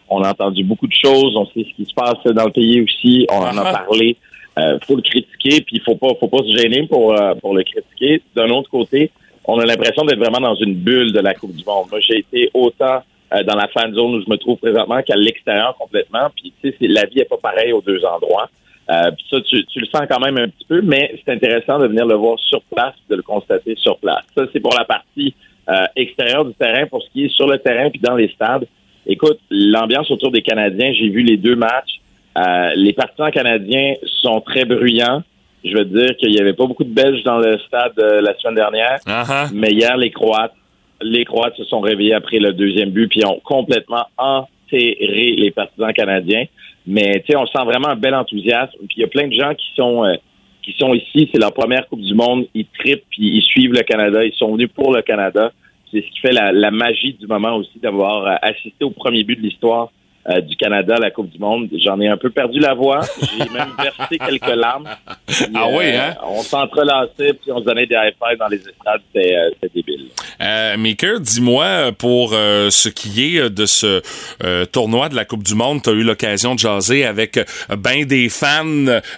on a entendu beaucoup de choses, on sait ce qui se passe dans le pays aussi, on en a Ah. parlé. Euh, faut le critiquer, puis il faut pas, faut pas se gêner pour euh, pour le critiquer. D'un autre côté, on a l'impression d'être vraiment dans une bulle de la Coupe du Monde. Moi, j'ai été autant euh, dans la fan zone où je me trouve présentement qu'à l'extérieur complètement. Puis tu sais, c'est- la vie est pas pareille aux deux endroits. Euh, puis ça, tu, tu le sens quand même un petit peu, mais c'est intéressant de venir le voir sur place, de le constater sur place. Ça, c'est pour la partie euh, extérieure du terrain. Pour ce qui est sur le terrain puis dans les stades, écoute, l'ambiance autour des Canadiens, j'ai vu les deux matchs. Euh, les partisans canadiens sont très bruyants. Je veux dire qu'il n'y avait pas beaucoup de Belges dans le stade euh, la semaine dernière, Ah, ah. mais hier, les Croates, les Croates se sont réveillés après le deuxième but puis ont complètement enterré les partisans canadiens. Mais on sent vraiment un bel enthousiasme. Puis il y a plein de gens qui sont euh, qui sont ici. C'est leur première Coupe du Monde. Ils trippent puis ils suivent le Canada. Ils sont venus pour le Canada. C'est ce qui fait la, la magie du moment aussi d'avoir euh, assisté au premier but de l'histoire euh, du Canada à la Coupe du Monde. J'en ai un peu perdu la voix. J'ai même versé quelques larmes. Puis, Ah oui, hein? On s'entrelaçait puis on se donnait des high dans les estrades. C'était euh, débile. Euh, Maker, dis-moi, euh, pour euh, ce qui est euh, de ce euh, tournoi de la Coupe du Monde, tu as eu l'occasion de jaser avec euh, ben des fans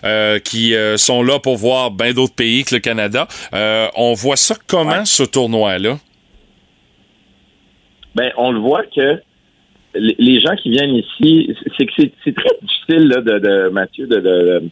euh, qui euh, sont là pour voir ben d'autres pays que le Canada. Euh, on voit ça comment, ce tournoi-là? Ben, on le voit que les gens qui viennent ici, c'est que c'est- très difficile, là, de, de Mathieu, de, de,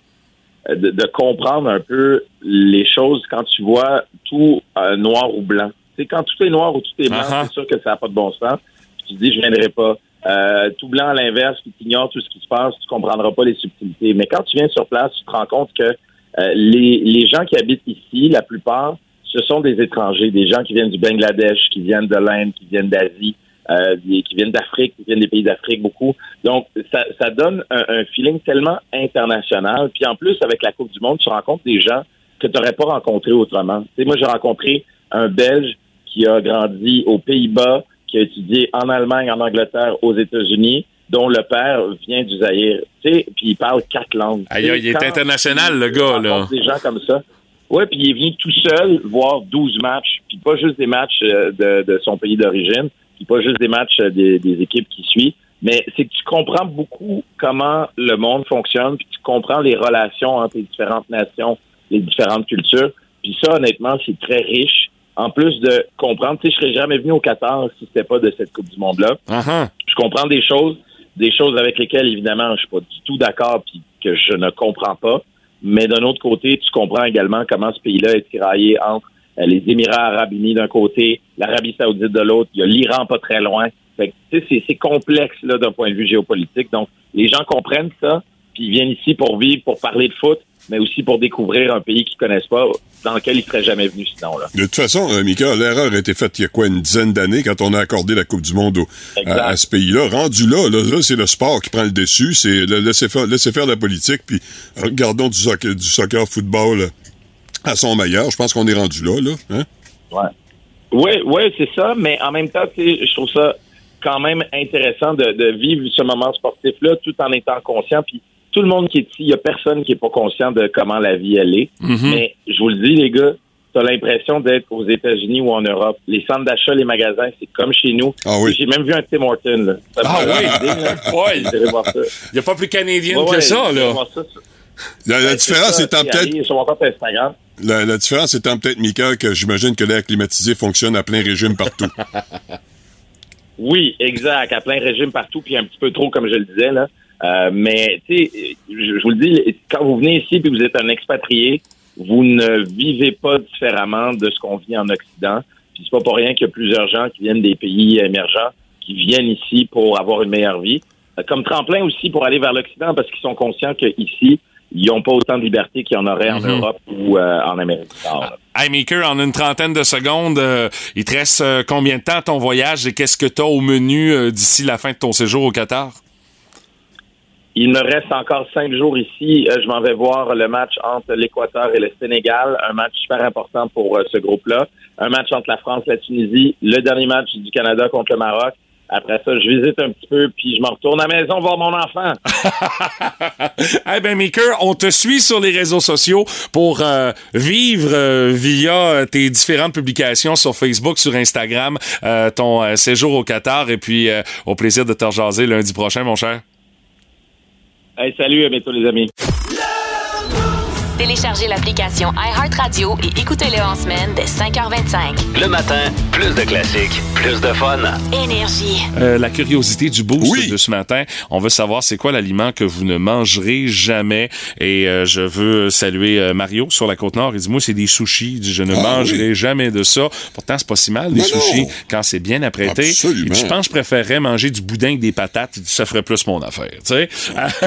de, de comprendre un peu les choses quand tu vois tout euh, noir ou blanc. C'est quand tout est noir ou tout est blanc, Uh-huh. c'est sûr que ça n'a pas de bon sens. Puis tu te dis, je viendrai pas. Euh, tout blanc à l'inverse, puis tu ignores tout ce qui se passe, tu comprendras pas les subtilités. Mais quand tu viens sur place, tu te rends compte que euh, les, les gens qui habitent ici, la plupart, ce sont des étrangers, des gens qui viennent du Bangladesh, qui viennent de l'Inde, qui viennent d'Asie, euh, des- qui viennent d'Afrique, qui viennent des pays d'Afrique beaucoup. Donc, ça, ça donne un, un feeling tellement international. Puis en plus, avec la Coupe du Monde, tu rencontres des gens que tu n'aurais pas rencontrés autrement. Tu sais, moi, j'ai rencontré un Belge qui a grandi aux Pays-Bas, qui a étudié en Allemagne, en Angleterre, aux États-Unis, dont le père vient du Zaïre. Tu sais, puis il parle quatre langues. Aïe, il est international, le gars, là. Des gens comme ça. Ouais, puis il est venu tout seul voir 12 matchs, puis pas juste des matchs euh, de, de son pays d'origine, puis pas juste des matchs euh, des, des équipes qui suivent, mais c'est que tu comprends beaucoup comment le monde fonctionne, puis tu comprends les relations entre les différentes nations, les différentes cultures. Puis ça, honnêtement, c'est très riche. En plus de comprendre, tu sais, je serais jamais venu au Qatar si c'était pas de cette Coupe du Monde-là ah. je comprends des choses, des choses avec lesquelles, évidemment, je suis pas du tout d'accord puis que je ne comprends pas. Mais d'un autre côté, tu comprends également comment ce pays-là est tiraillé entre les Émirats arabes unis d'un côté, l'Arabie saoudite de l'autre, il y a l'Iran pas très loin. Fait que, tu sais, c'est- complexe là d'un point de vue géopolitique. Donc, les gens comprennent ça, puis ils viennent ici pour vivre, pour parler de foot, mais aussi pour découvrir un pays qu'ils connaissent pas, dans lequel ils seraient jamais venus sinon. Là. De toute façon, euh, Mika, l'erreur a été faite il y a quoi, une dizaine d'années, quand on a accordé la Coupe du Monde au- à, à ce pays-là. Rendu là, là, là, c'est le sport qui prend le dessus, c'est le laisser faire, laisser faire la politique, puis regardons du soccer, du soccer football euh, à son meilleur. Je pense qu'on est rendu là, là. Hein? Ouais. Oui, oui, c'est ça, mais en même temps, je trouve ça quand même intéressant de, de vivre ce moment sportif-là tout en étant conscient. Puis tout le monde qui est ici, il n'y a personne qui est pas conscient de comment la vie elle est. Mhm. Mais je vous le dis, les gars, tu as l'impression d'être aux États-Unis ou en Europe. Les centres d'achat, les magasins, c'est comme chez nous. Ah oui. J'ai même vu un Tim Horton. Là. Ça Ah oui? Ouais. Il n'y a pas plus canadien Ouais, que ouais, ça, là. ça La, la Ben, différence c'est ça, étant peut-être, sur mon compte Instagram. La, différence étant peut-être, Mika, que j'imagine que l'air climatisé fonctionne à plein régime partout. Oui, exact, à plein régime partout, puis un petit peu trop, comme je le disais là. Euh, mais tu sais, je, je vous le dis, quand vous venez ici puis vous êtes un expatrié, vous ne vivez pas différemment de ce qu'on vit en Occident. Puis c'est pas pour rien qu'il y a plusieurs gens qui viennent des pays émergents qui viennent ici pour avoir une meilleure vie, Euh, comme tremplin aussi pour aller vers l'Occident parce qu'ils sont conscients qu'ici ils n'ont pas autant de liberté qu'il y en aurait en Mhm. Europe ou euh, en Amérique du Nord. là. Hey, Maker, en une trentaine de secondes, euh, il te reste euh, combien de temps ton voyage et qu'est-ce que tu as au menu d'ici la fin de ton séjour au Qatar? Il me reste encore cinq jours ici. Je m'en vais voir le match entre l'Équateur et le Sénégal, un match super important pour ce groupe-là. Un match entre la France et la Tunisie, le dernier match du Canada contre le Maroc. Après ça, je visite un petit peu, puis je me retourne à la maison voir mon enfant. Eh ben, Maker, on te suit sur les réseaux sociaux pour euh, vivre euh, via euh, tes différentes publications sur Facebook, sur Instagram, euh, ton euh, séjour au Qatar et puis euh, au plaisir de te rejaser lundi prochain, mon cher. Hey, salut, à bientôt les amis. Téléchargez l'application iHeartRadio et écoutez-le en semaine dès 5h25. Le matin, plus de classiques, plus de fun. Énergie. Euh, la curiosité du boost Oui. de ce matin. On veut savoir c'est quoi l'aliment que vous ne mangerez jamais. Et euh, je veux saluer euh, Mario sur la côte nord. Il dit moi c'est des sushis. Il dit je ne Ah, mangerai jamais de ça. Pourtant c'est pas si mal des sushis non. quand c'est bien apprêté. Absolument. Je pense que je préférerais manger du boudin avec des patates. Ça ferait plus mon affaire. Tu sais.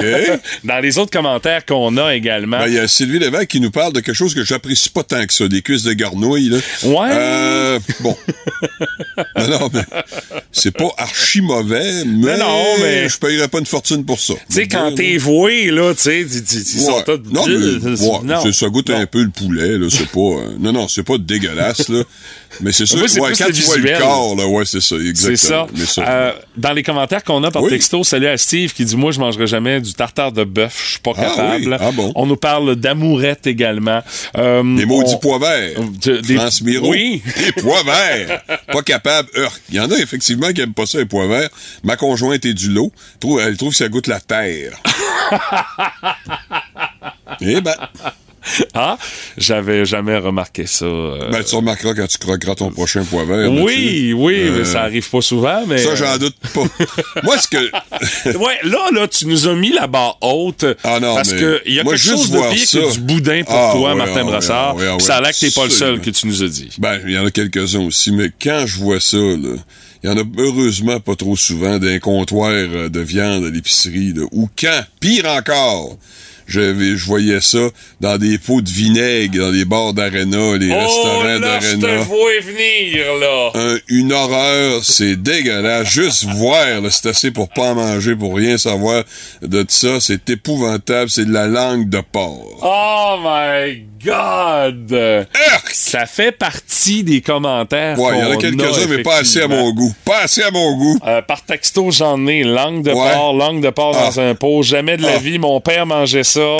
Dans les autres commentaires qu'on a également. Ben, il y a Sylvie Lévesque qui nous parle de quelque chose que j'apprécie pas tant que ça, des cuisses de garnouille, là. Ouais. Euh, bon. non, non, mais c'est pas archi mauvais, mais, Non, non, mais- je payerais pas une fortune pour ça. tu sais, quand t'es voué, là, tu sais, ils sont tous- Non, mais ouais, Non. ça goûte un peu le poulet, là. C'est pas. euh, non, non, c'est pas dégueulasse, là. Mais c'est sûr Moi, ouais, quand tu vois le corps, là, ouais, c'est ça, exactement. C'est ça. Mais ça, Euh, dans les commentaires qu'on a par Oui. texto, salut à Steve qui dit Moi, je mangerai jamais du tartare de bœuf. Je suis pas Ah capable. oui. Ah bon? On nous parle d'amourette également. Euh, des maudits on- pois verts. de- des- France Miro. Oui. Des pois verts. pas capable. Urgh. Il y en a effectivement qui aiment pas ça, les pois verts. Ma conjointe est du lot. Elle trouve que ça goûte la terre. Eh ben, Ah, j'avais jamais remarqué ça. euh. ben, tu remarqueras quand tu croqueras ton prochain pois vert. oui, oui, Euh, mais ça arrive pas souvent. Mais Ça, j'en doute pas. Moi, ce que. ouais, là, là, tu nous as mis la barre haute. Ah non, parce mais que il y a moi, quelque chose de pire ça. que du boudin pour Ah, toi, Martin ah, Brassard. ah, Ça a l'air que t'es pas le seul que tu nous as dit. Ben, il y en a quelques-uns aussi, mais quand je vois ça, là, il y en a heureusement pas trop souvent d'un comptoir euh, de viande à l'épicerie, ou quand, pire encore, je, je voyais ça dans des pots de vinaigre, dans les bars d'aréna, les Oh, restaurants là, je te d'aréna. vois venir, là. Un- une horreur, c'est dégueulasse. Juste voir, c'est assez pour pas en manger, pour rien savoir de ça. C'est épouvantable. C'est de la langue de porc. Oh my God! Ça fait partie des commentaires. Ouais, il y en a quelques-uns, mais pas assez à mon goût. Pas assez à mon goût. Euh, par texto, j'en ai. Langue de Ouais. porc, langue de porc dans Ah. un pot. Jamais de la Ah. vie. Mon père mangeait ça. Euh,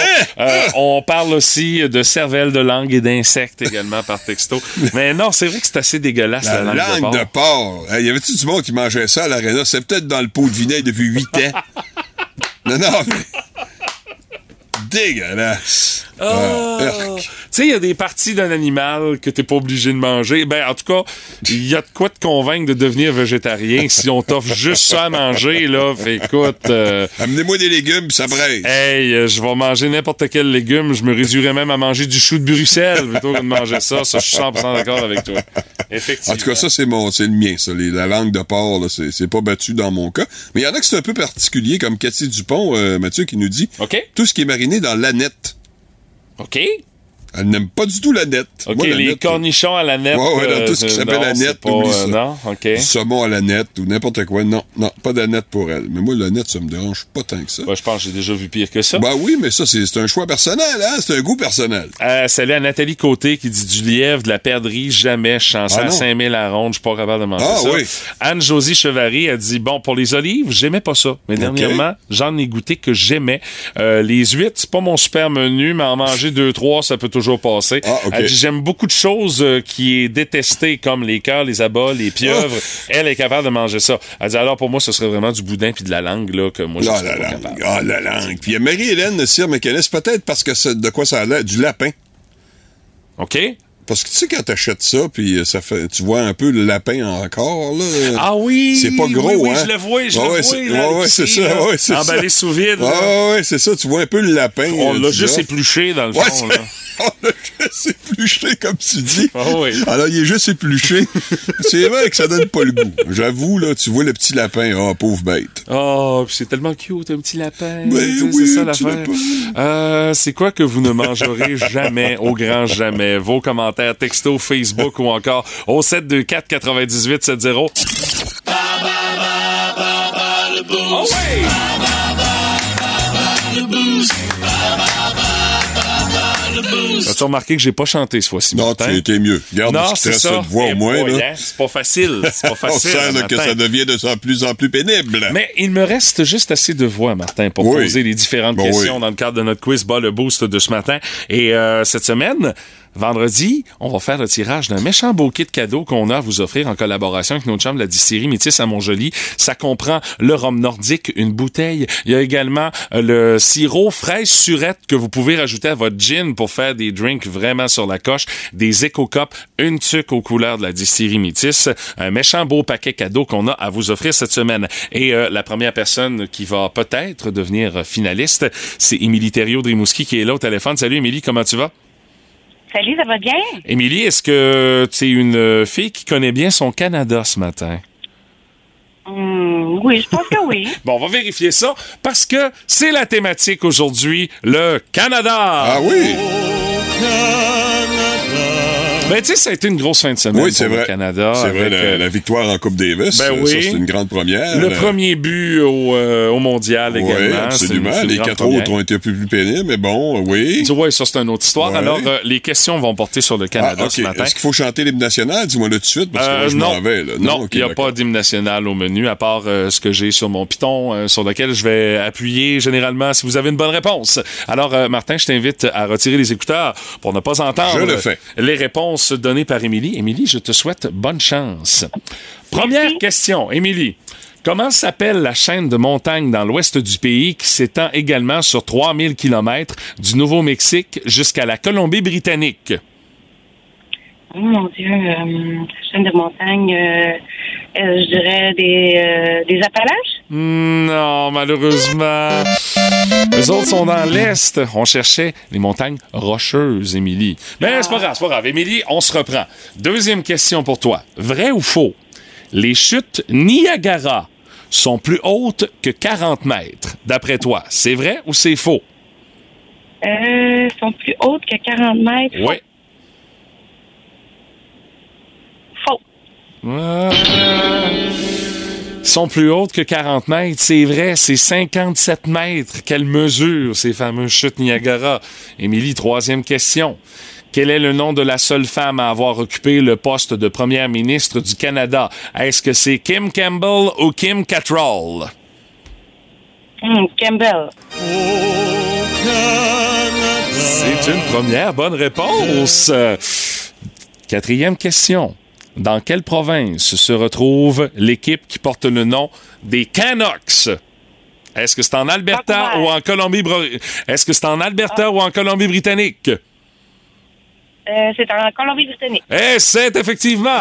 on parle aussi de cervelle de langue et d'insectes également par texto. Mais non, c'est vrai que c'est assez dégueulasse, la, La langue, langue de porc. Hey, y avait-tu du monde qui mangeait ça à l'aréna? C'est peut-être dans le pot de vinaigre depuis 8 ans. non, non, mais... Dégueulasse. Ah, urk. Tu sais, il y a des parties d'un animal que t'es pas obligé de manger. Ben, en tout cas, il y a de quoi te convaincre de devenir végétarien si on t'offre juste ça à manger, là. Fait écoute, euh, Amenez-moi des légumes, ça braise. hey, euh, je vais manger n'importe quel légume. Je me réduirais même à manger du chou de Bruxelles plutôt que de manger ça. Ça, je suis 100% d'accord avec toi. Effectivement. En tout cas, ça, c'est mon, c'est le mien, ça. Les- la langue de porc, là, c'est, pas battu dans mon cas. Mais il y en a que c'est un peu particulier, comme Cathy Dupont, euh, Mathieu, qui nous dit OK. tout ce qui est mariné dans l'aneth. OK. Elle n'aime pas du tout l'aneth. OK, Moi, les l'aneth, cornichons à la nette. Ouais, ouais, dans euh, tout ce qui euh, s'appelle la nette, pas, oublie ça. Non, OK. Du saumon à la nette ou n'importe quoi. Non, non, pas d'aneth pour elle. Mais moi, l'aneth, ça me dérange pas tant que ça. Je pense que j'ai déjà vu pire que ça. Bah oui, mais ça, c'est, un choix personnel, hein? C'est un goût personnel. Euh, salut à Nathalie Côté qui dit du lièvre, de la perdrix, jamais. Je Ah à non. 5000 à ronde, je suis pas capable de manger Ah ça. oui. Anne-Josie Chevary a dit, bon, pour les olives, j'aimais pas ça. Mais dernièrement, j'en ai goûté que j'aimais. Euh, les huîtres, c'est pas mon super menu, mais en manger deux, trois, ça peut toujours passer. Ah, ok. Elle dit, j'aime beaucoup de choses euh, qui est détestées, comme les cœurs, les abats, les pieuvres. Elle est capable de manger ça. Elle dit, alors pour moi, ce serait vraiment du boudin puis de la langue, là, que moi, je Ah, serais la pas langue. capable. Ah, la langue. Puis il y a Marie-Hélène Cyr mécaniste, peut-être parce que de quoi ça a l'air, du lapin. OK? Parce que tu sais, quand t'achètes ça, puis euh, ça fait, tu vois un peu le lapin encore, là. Ah oui! C'est pas gros, oui, oui, hein? je le vois, je Ouais, le vois. c'est- là, ouais, ouais, c'est l'épicerie, ça, là. ouais, c'est Emballé ça. sous vide. là. Ouais, c'est ça. Tu vois un peu le lapin. On euh, l'a du juste épluché, dans le Ouais, fond. là. on l'a juste épluché, comme tu dis. Ah oui. Alors, il est juste épluché. c'est vrai que ça donne pas le goût. J'avoue, là, tu vois le petit lapin. Ah, pauvre bête. Oh, c'est tellement cute, un petit lapin. Ben Tu sais, oui, c'est ça l'affaire. Euh, c'est quoi que vous ne mangerez jamais, au grand jamais? Vos commentaires, texto, Facebook ou encore au 724 98 70. Oh ouais! As-tu remarqué que j'ai pas chanté ce fois-ci, Non, tu étais mieux. Non, c'est ça. de voix Eh au moins, boy, là. hein, C'est pas facile. C'est pas On facile. sent là, que ça devient de plus en plus pénible. Mais il me reste juste assez de voix, Martin, pour Oui. poser les différentes Bon, questions oui. dans le cadre de notre quiz Bas le Boost de ce matin. Et euh, cette semaine, vendredi, on va faire le tirage d'un méchant beau kit cadeau qu'on a à vous offrir en collaboration avec notre chambre de la distillerie Métis à Montjoli. Ça comprend le rhum nordique, une bouteille. Il y a également euh, le sirop fraise surette que vous pouvez rajouter à votre gin pour faire des drinks vraiment sur la coche, des éco-cups, une tuque aux couleurs de la distillerie Métis, un méchant beau paquet cadeau qu'on a à vous offrir cette semaine. Et euh, la première personne qui va peut-être devenir finaliste, c'est Émilie Thériault Drimouski qui est là au téléphone. Salut Émilie, comment tu vas? Salut, ça va bien? Émilie, est-ce que tu es une euh, fille qui connaît bien son Canada ce matin? Hum, oui, je pense que oui. Bon, on va vérifier ça parce que c'est la thématique aujourd'hui, le Canada. Ah oui! Ben, tu sais, ça a été une grosse fin de semaine Oui, pour le. Canada. C'est vrai, la, euh, la victoire en Coupe Davis, Ben oui. c'est une grande première. le premier but au, euh, au mondial Oui, également. Une- absolument. une Les quatre première. autres ont été plus, plus pénibles, mais bon, oui. Tu vois, ça, c'est une autre histoire. Alors, euh, les questions vont porter sur le Canada Ah, ce matin. Est-ce qu'il faut chanter l'hymne national? Dis-moi là tout de suite, parce que Euh, moi, je m'en vais. Là. non, il n'y a pas d'hymne national au menu, à part ce que j'ai sur mon piton, sur lequel je vais appuyer généralement si vous avez une bonne réponse. Alors, Martin, je t'invite à retirer les écouteurs pour ne pas entendre les réponses données par Émilie. Émilie, je te souhaite bonne chance. Première Merci. question, Émilie. Comment s'appelle la chaîne de montagnes dans l'ouest du pays qui s'étend également sur 3000 km du Nouveau-Mexique jusqu'à la Colombie-Britannique? Oh mon Dieu, euh, chaîne de montagne, euh, euh, je dirais des, euh, des Appalaches? Non, malheureusement. Les autres sont dans l'Est. On cherchait les montagnes rocheuses, Émilie. Mais c'est pas grave, c'est pas grave. Émilie, on se reprend. Deuxième question pour toi. Vrai ou faux? Les chutes Niagara sont plus hautes que 40 mètres. D'après toi, c'est vrai ou c'est faux? Euh, sont plus hautes que 40 mètres. Oui. Faux. Ah. Sont plus hautes que 40 mètres, c'est vrai, c'est 57 mètres qu'elles mesurent, ces fameuses chutes Niagara? Émilie, troisième question. Quel est le nom de la seule femme à avoir occupé le poste de première ministre du Canada? Est-ce que c'est Kim Campbell ou Kim Cattrall? Campbell. C'est une première bonne réponse. Quatrième question. Dans quelle province se retrouve l'équipe qui porte le nom des Canucks? Est-ce que c'est en Alberta ou en Colombie Est-ce que c'est en Alberta ou en Colombie-Britannique? Euh, c'est en Colombie-Britannique. Et c'est effectivement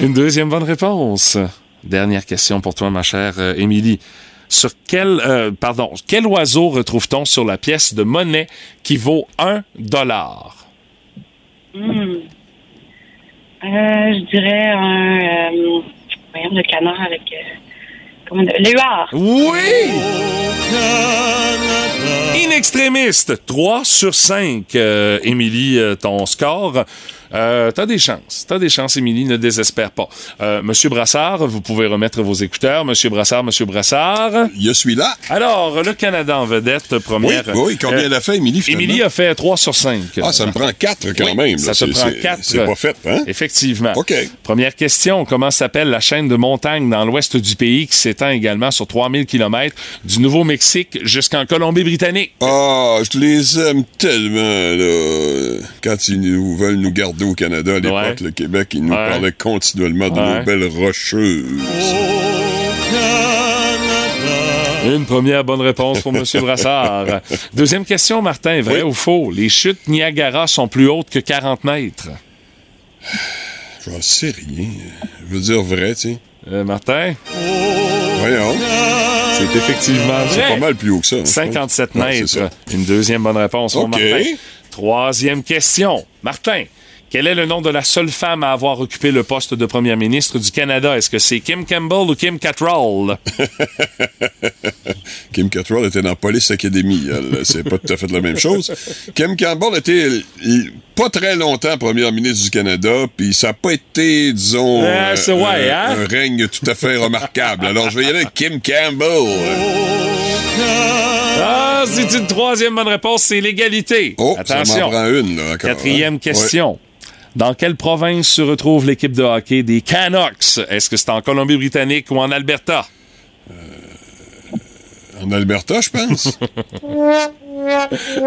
une deuxième bonne réponse. Dernière question pour toi, ma chère euh, Émilie. Sur quel, euh, pardon, quel oiseau retrouve-t-on sur la pièce de monnaie qui vaut un dollar? Euh, je dirais un... Euh, voyons, le canard avec... Euh, Léuard. Oui! Inextrémiste, 3 sur 5. Euh, Émilie, euh, ton score. Euh, t'as des chances. T'as des chances, Émilie, ne désespère pas. Euh, Monsieur Brassard, vous pouvez remettre vos écouteurs. Monsieur Brassard, Monsieur Brassard. Je suis là. Alors, le Canada en vedette, première. oui, combien Euh, elle a fait, Émilie? Émilie a fait 3 sur 5. Ah, ça me prend quatre quand Oui, même. Ça te prend c'est- 4. C'est pas fait, hein? Effectivement. OK. Première question. Comment s'appelle la chaîne de montagnes dans l'ouest du pays qui s'étend également sur 3000 km du Nouveau-Mexique jusqu'en Colombie-Britannique? Ah, je les aime tellement, là. Quand ils nous veulent nous garder au Canada, à l'époque, Ouais. le Québec, ils nous Ouais. parlaient continuellement de Ouais. nos belles rocheuses. Une première bonne réponse pour M. Brassard. Deuxième question, Martin. Vrai Oui. ou faux? Les chutes Niagara sont plus hautes que 40 mètres. J'en sais rien. Je veux dire vrai, tu sais. Euh, Martin? Voyons. C'est effectivement C'est vrai. pas mal plus haut que ça. hein, je 57 pense. Ouais, c'est mètres. Une deuxième bonne réponse pour. Martin. Troisième question. Martin, quel est le nom de la seule femme à avoir occupé le poste de première ministre du Canada? Est-ce que c'est Kim Campbell ou Kim Cattrall? Kim Cattrall était dans Police Academy. C'est pas tout à fait la même chose. Kim Campbell était pas très longtemps première ministre du Canada, puis ça n'a pas été, disons, Euh, ouais, un, hein? un règne tout à fait remarquable. Alors, je vais y aller avec Kim Campbell. Ah, c'est une troisième bonne réponse, c'est l'égalité. Oh, ça Attention. m'en prend une, là, encore. Quatrième hein? question. Dans quelle province se retrouve l'équipe de hockey des Canucks? Est-ce que c'est en Colombie-Britannique ou en Alberta? Ouais. En Alberta, je pense.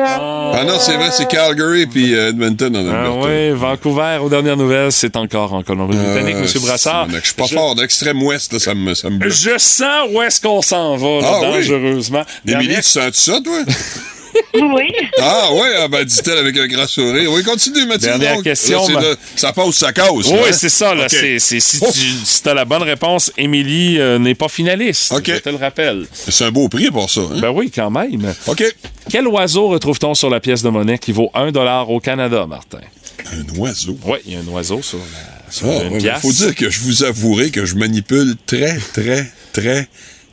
ah non, c'est vrai, c'est Calgary puis euh, Edmonton en Ah Alberta. oui, Vancouver, aux dernières nouvelles, c'est encore en Colombie-Britannique, Euh, M. Brassard. Je suis pas fort. D'extrême ouest, là, ça me, ça me. Je sens où est-ce qu'on s'en va, là, Ah oui? dangereusement. Émilie, Dernière- tu sens ça, toi? Oui. Ah ouais, ah, ben, dit-elle avec un grand sourire. Oui, continue, Mathieu. Dernière donc. question, Là, là, ça passe, ça cause. Oui, hein? c'est ça. Là, c'est, si Ouf. tu as la bonne réponse, Émilie euh, n'est pas finaliste. OK. Je te le rappelle. C'est un beau prix pour ça. Hein? Ben oui, quand même. OK. Quel oiseau retrouve-t-on sur la pièce de monnaie qui vaut 1 dollar au Canada, Martin? Un oiseau? Oui, il y a un oiseau sur, la, sur Ah, une ouais, pièce. faut dire que je vous avouerai que je manipule très, très, très,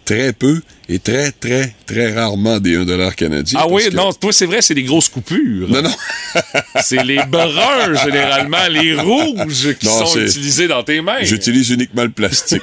très peu et très, très, très rarement des 1 dollar canadiens. Ah oui, que- non, toi, c'est vrai, c'est des grosses coupures. Non, non. C'est les bruns, généralement, les rouges qui Non, sont utilisés dans tes mains. J'utilise uniquement le plastique.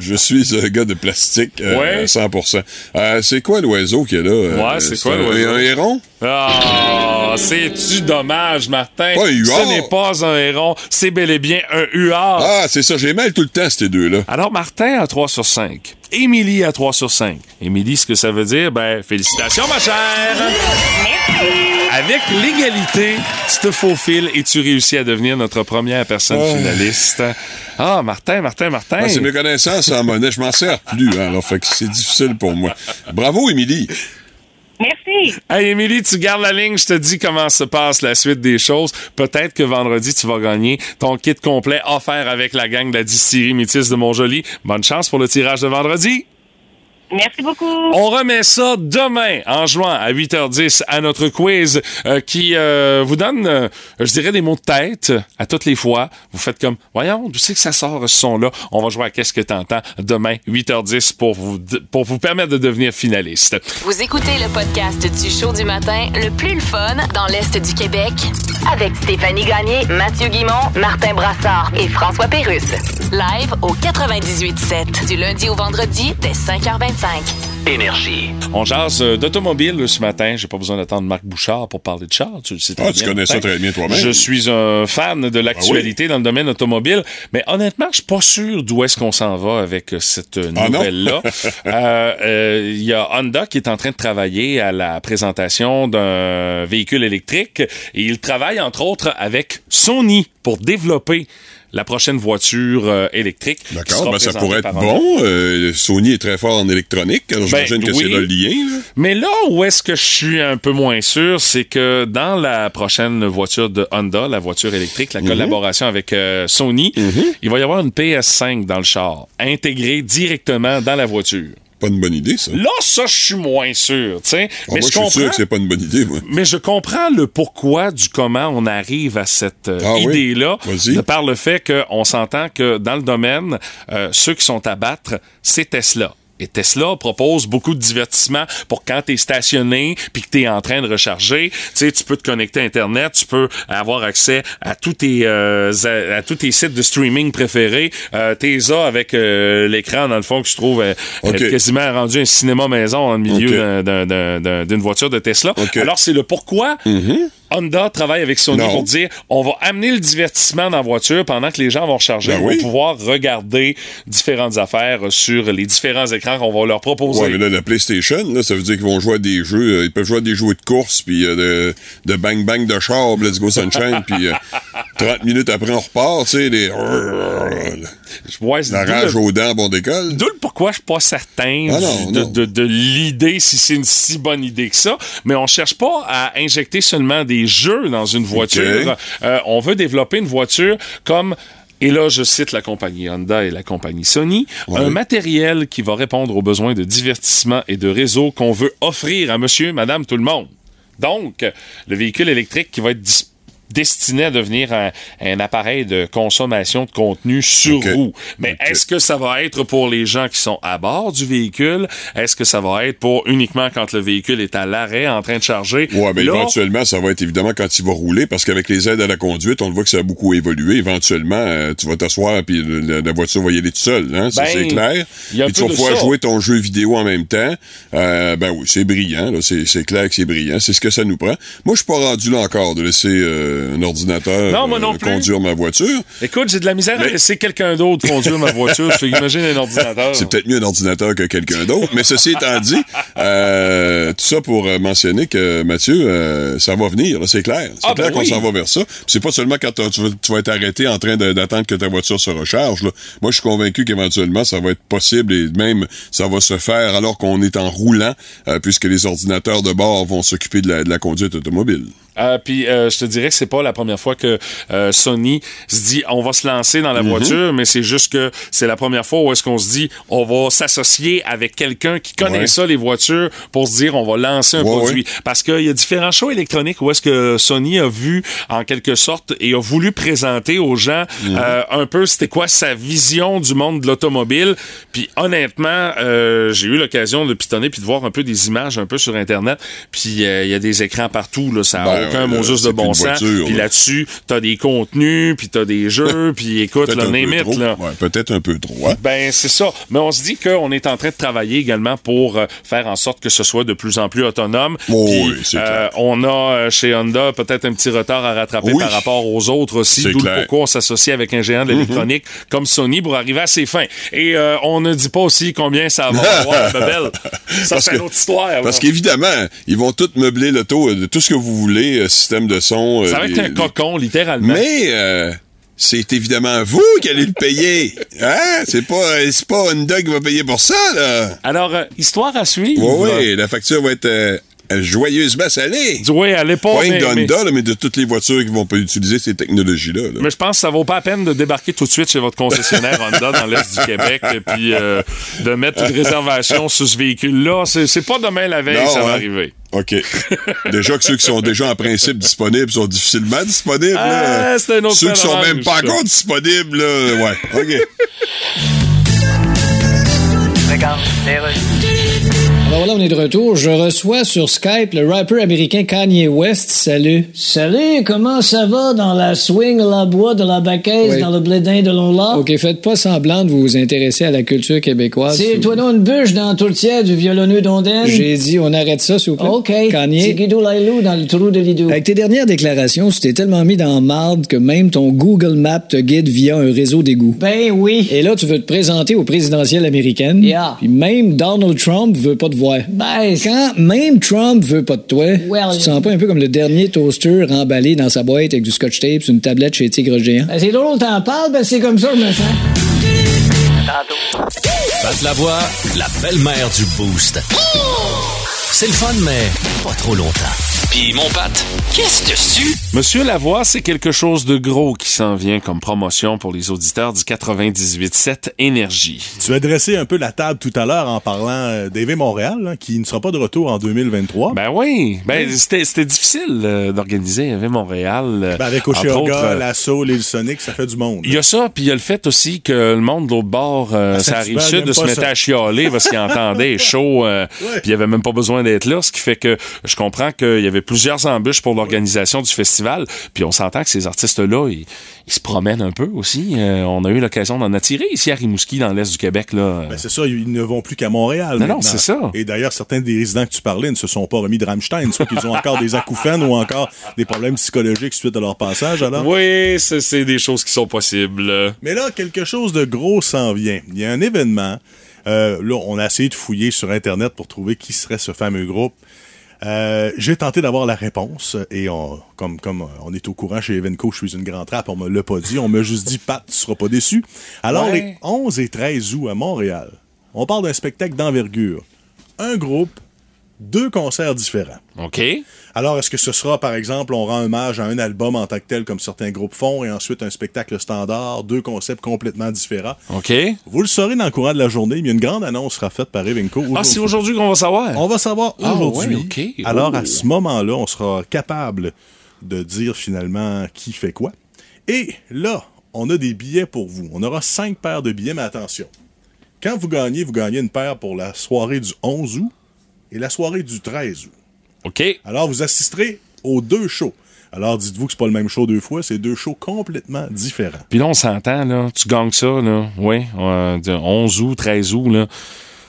je suis un gars de plastique, euh, Ouais. 100%. Euh, c'est quoi l'oiseau qu'il y a là? Euh, Ouais, c'est quoi l'oiseau? Un héron? Ah, c'est-tu dommage, Martin? Pas un huard. Ce n'est pas un héron, c'est bel et bien un huard. Ah, c'est ça, j'ai mal tout le temps, ces deux-là. Alors, Martin a 3 sur 5. Émilie a 3 sur 5. Émilie, ce que ça veut dire, ben, félicitations, ma chère! Avec l'égalité, tu te faufiles et tu réussis à devenir notre première personne Oh. finaliste. Ah, Martin, Martin, Martin. Ah, c'est mes connaissances en monnaie, je m'en sers plus, hein, alors fait que c'est difficile pour moi. Bravo, Émilie. Hey, Émilie, tu gardes la ligne, je te dis comment se passe la suite des choses. Peut-être que vendredi, tu vas gagner ton kit complet offert avec la gang de la distillerie Métis de Montjoli. Bonne chance pour le tirage de vendredi. Merci beaucoup. On remet ça demain en juin à 8h10 à notre quiz euh, qui euh, vous donne, euh, je dirais, des mots de tête à toutes les fois. Vous faites comme, voyons, d'où c'est que ça sort ce son-là? On va jouer à Qu'est-ce que t'entends demain, 8h10 pour vous, pour vous permettre de devenir finaliste. Vous écoutez le podcast du show du matin le plus le fun dans l'Est du Québec avec Stéphanie Gagné, Mathieu Guimont, Martin Brassard et François Pérusse. Live au 98.7 du lundi au vendredi dès 5h25. Énergie. On jase euh, d'automobile ce matin. J'ai pas besoin d'attendre Marc Bouchard pour parler de char. Tu, le sais très Ah, tu connais ça très bien toi-même. Ah Je suis un fan de l'actualité dans le domaine automobile, mais honnêtement, je suis pas sûr d'où est-ce qu'on s'en va avec euh, cette euh, Ah nouvelle-là. Euh, euh, Il y a Honda qui est en train de travailler à la présentation d'un véhicule électrique et il travaille entre autres avec Sony pour développer la prochaine voiture euh, électrique. D'accord, ben ça pourrait être bon. Euh, Sony est très fort en électronique, alors Ben, j'imagine que oui. c'est le lien. là. Mais là où est-ce que je suis un peu moins sûr, c'est que dans la prochaine voiture de Honda, la voiture électrique, Mhm. la collaboration avec euh, Sony, il va y avoir une PS5 dans le char, intégrée directement dans la voiture. Pas une bonne idée, ça. Là, ça, je suis moins sûr, tu sais. Ah, Mais moi, je suis sûr comprends. que c'est pas une bonne idée, moi. Mais je comprends le pourquoi du comment on arrive à cette euh, Ah idée-là, de par le fait qu'on s'entend que dans le domaine, euh, ceux qui sont à battre, c'est Tesla. Et Tesla propose beaucoup de divertissements pour quand tu es stationné puis que tu es en train de recharger. Tu sais, tu peux te connecter à Internet, tu peux avoir accès à tous tes, euh, à, à tous tes sites de streaming préférés. Euh, t'es avec euh, l'écran, dans le fond, que je trouve euh, quasiment rendu un cinéma maison en milieu d'une voiture de Tesla. Alors, c'est le pourquoi Honda travaille avec Sony Non. pour dire on va amener le divertissement dans la voiture pendant que les gens vont recharger. Ben Ils vont oui. pouvoir regarder différentes affaires sur les différents écrans qu'on va leur proposer. Ouais, mais là, la PlayStation, là, ça veut dire qu'ils vont jouer à des jeux, euh, ils peuvent jouer à des jeux de course, puis euh, de, de bang bang de char, Let's Go Sunshine, puis euh, 30 minutes après, on repart, tu sais, les... Ouais, c'est La rage le- aux dents, bon d'école. D'où le pourquoi je suis pas certain Ah non, de, non. de- de l'idée si c'est une si bonne idée que ça. Mais on cherche pas à injecter seulement des jeux dans une voiture. Euh, on veut développer une voiture comme et là, je cite la compagnie Honda et la compagnie Sony, un matériel qui va répondre aux besoins de divertissement et de réseau qu'on veut offrir à monsieur, madame, tout le monde. Donc, le véhicule électrique qui va être dis- destiné à devenir un, un appareil de consommation de contenu sur roue. Mais est-ce que ça va être pour les gens qui sont à bord du véhicule? Est-ce que ça va être pour uniquement quand le véhicule est à l'arrêt en train de charger? Ouais, mais Là, éventuellement, ça va être évidemment quand il va rouler, parce qu'avec les aides à la conduite, on le voit que ça a beaucoup évolué. Éventuellement, euh, tu vas t'asseoir, puis la, la voiture va y aller toute seule, hein, ça, Ben, c'est clair. il y a Puis tu vas pouvoir ça. jouer ton jeu vidéo en même temps. Euh, ben oui, c'est brillant, c'est clair que c'est brillant, c'est ce que ça nous prend. Moi, je suis pas rendu là encore de laisser euh, un ordinateur Non, moi non euh, plus. conduire ma voiture. Écoute, j'ai de la misère à Mais- laisser quelqu'un d'autre conduire ma voiture. Je imagine un ordinateur. C'est peut-être mieux un ordinateur que quelqu'un d'autre. Mais ceci étant dit, euh, tout ça pour euh, mentionner que Mathieu, euh, ça va venir, c'est clair. C'est Ah, clair ben qu'on oui. s'en va vers ça. C'est pas seulement quand tu vas, tu vas être arrêté en train d'attendre que ta voiture se recharge. là. Moi, je suis convaincu qu'éventuellement, ça va être possible et même ça va se faire alors qu'on est en roulant, euh, puisque les ordinateurs de bord vont s'occuper de la, de la conduite automobile. Euh, puis euh, je te dirais que c'est pas la première fois que euh, Sony se dit on va se lancer dans la Mhm. voiture, mais c'est juste que c'est la première fois où est-ce qu'on se dit on va s'associer avec quelqu'un qui connaît Ouais. ça les voitures pour se dire on va lancer un Ouais, produit ouais. parce qu'il y a différents shows électroniques où est-ce que Sony a vu en quelque sorte et a voulu présenter aux gens Mhm. euh, un peu c'était quoi sa vision du monde de l'automobile. Puis honnêtement, euh, j'ai eu l'occasion de pitonner puis de voir un peu des images un peu sur internet. Puis euh, il y a des écrans partout là, ça Ouais, juste de bon sens. Puis là. là-dessus, t'as des contenus, puis t'as des jeux, puis écoute, le name it, trop. là. Ouais, peut-être un peu trop. hein. Ben, c'est ça. Mais on se dit qu'on est en train de travailler également pour euh, faire en sorte que ce soit de plus en plus autonome. Oh oui, c'est euh, on a euh, chez Honda peut-être un petit retard à rattraper Oui. par rapport aux autres aussi. D'où le. Mm-hmm. pourquoi on s'associe avec un géant de l'électronique comme Sony pour arriver à ses fins. Et euh, on ne dit pas aussi combien ça va avoir, Babel. Ça, c'est une autre histoire. Parce qu'évidemment, ils vont tout meubler l'auto, euh, de tout ce que vous voulez, euh, système de son. euh, Ça va être un cocon, littéralement. Mais euh, c'est évidemment vous qui allez le payer. Hein? C'est pas, c'est pas Honda qui va payer pour ça, là. Alors, euh, histoire à suivre. Oui, oui, la facture va être euh, Joyeusement salé. Oui, allez pas. Pas mais- mais- là, mais de toutes les voitures qui vont pas utiliser ces technologies-là. là. Mais je pense que ça vaut pas la peine de débarquer tout de suite chez votre concessionnaire Honda dans l'Est du Québec et puis euh, de mettre une réservation sur ce véhicule-là. C'est c'est pas demain la veille, Non, ça va hein? arriver. OK. déjà que ceux qui sont déjà en principe disponibles sont difficilement disponibles. Ah, c'est un autre Ceux qui sont même pas encore disponibles, là, ouais. OK. Regarde. Alors voilà, on est de retour. Je reçois sur Skype le rappeur américain Kanye West. Salut. Salut, comment ça va dans la swing, la bois, de la baquette, Oui. dans le blédin de Lola? OK, faites pas semblant de vous intéresser à la culture québécoise. C'est toi donc une bûche dans le tourtière du violonneux d'Ondaine? J'ai dit, on arrête ça, s'il vous plaît. OK. C'est Kanye. Guido Lailou dans le trou de Lido. Avec tes dernières déclarations, tu t'es tellement mis dans marde que même ton Google Maps te guide via un réseau d'égouts. Ben oui. Et là, tu veux te présenter aux présidentielles américaines. Yeah. Puis même Donald Trump veut pas te voir. Ben, Quand même Trump veut pas de toi, Well, tu te sens pas un peu comme le dernier toaster emballé dans sa boîte avec du scotch tape sur une tablette chez Tigre Géant? ben, c'est drôle, t'en parles, ben c'est comme ça je me sens. Tantôt. Pat Lavoie, la belle-mère du Boost. C'est le fun, mais pas trop longtemps. Puis mon Pat, qu'est-ce dessus? Monsieur Lavoie, c'est quelque chose de gros qui s'en vient comme promotion pour les auditeurs du 98.7 Énergie. Tu as dressé un peu la table tout à l'heure en parlant euh, d'AV Montréal, hein, qui ne sera pas de retour en 2023. Ben oui, ben c'était c'était difficile euh, d'organiser avec Montréal. euh, Ben, avec Oshéoga, euh, Lasso, l'île Sonic, ça fait du monde. Il y a ça, puis il y a le fait aussi que le monde de l'autre bord, euh, À ça arrive sud, il de se mettre à chialer parce qu'il entendait chaud, euh, Ouais. puis il avait même pas besoin d'être là, ce qui fait que je comprends qu'il y avait plusieurs embûches pour l'organisation du festival, puis on s'entend que ces artistes-là, ils, ils se promènent un peu aussi. Euh, on a eu l'occasion d'en attirer ici à Rimouski, dans l'est du Québec. Là. Ben, c'est ça, ils ne vont plus qu'à Montréal. Non, non, c'est ça. Et d'ailleurs, certains des résidents que tu parlais ne se sont pas remis de Rammstein, soit qu'ils ont encore des acouphènes ou encore des problèmes psychologiques suite à leur passage. Alors, oui, c'est c'est des choses qui sont possibles. Mais là, quelque chose de gros s'en vient. Il y a un événement. Euh, là, on a essayé de fouiller sur Internet pour trouver qui serait ce fameux groupe. Euh, j'ai tenté d'avoir la réponse et on, comme, comme on est au courant chez Evenco, je suis une grande trappe, on me l'a pas dit. On m'a juste dit, Pat, tu seras pas déçu. Alors, Ouais. les 11 et 13 août à Montréal, on parle d'un spectacle d'envergure. Un groupe, deux concerts différents. OK. Alors, est-ce que ce sera, par exemple, on rend hommage à un album en tant que tel, comme certains groupes font, et ensuite un spectacle standard, deux concepts complètement différents? OK. Vous le saurez dans le courant de la journée, mais une grande annonce sera faite par Evenco. Ah, c'est aujourd'hui qu'on va savoir? On va savoir Ah, aujourd'hui. ouais, ok. Alors, Oh. à ce moment-là, on sera capable de dire finalement qui fait quoi. Et là, on a des billets pour vous. On aura cinq paires de billets, mais attention. Quand vous gagnez, vous gagnez une paire pour la soirée du 11 août et la soirée du 13 août. OK. Alors, vous assisterez aux deux shows. Alors, dites-vous que c'est pas le même show deux fois, c'est deux shows complètement différents. Puis là, on s'entend, là. Tu gagnes ça, là. Oui, euh, de 11 août, 13 août, là.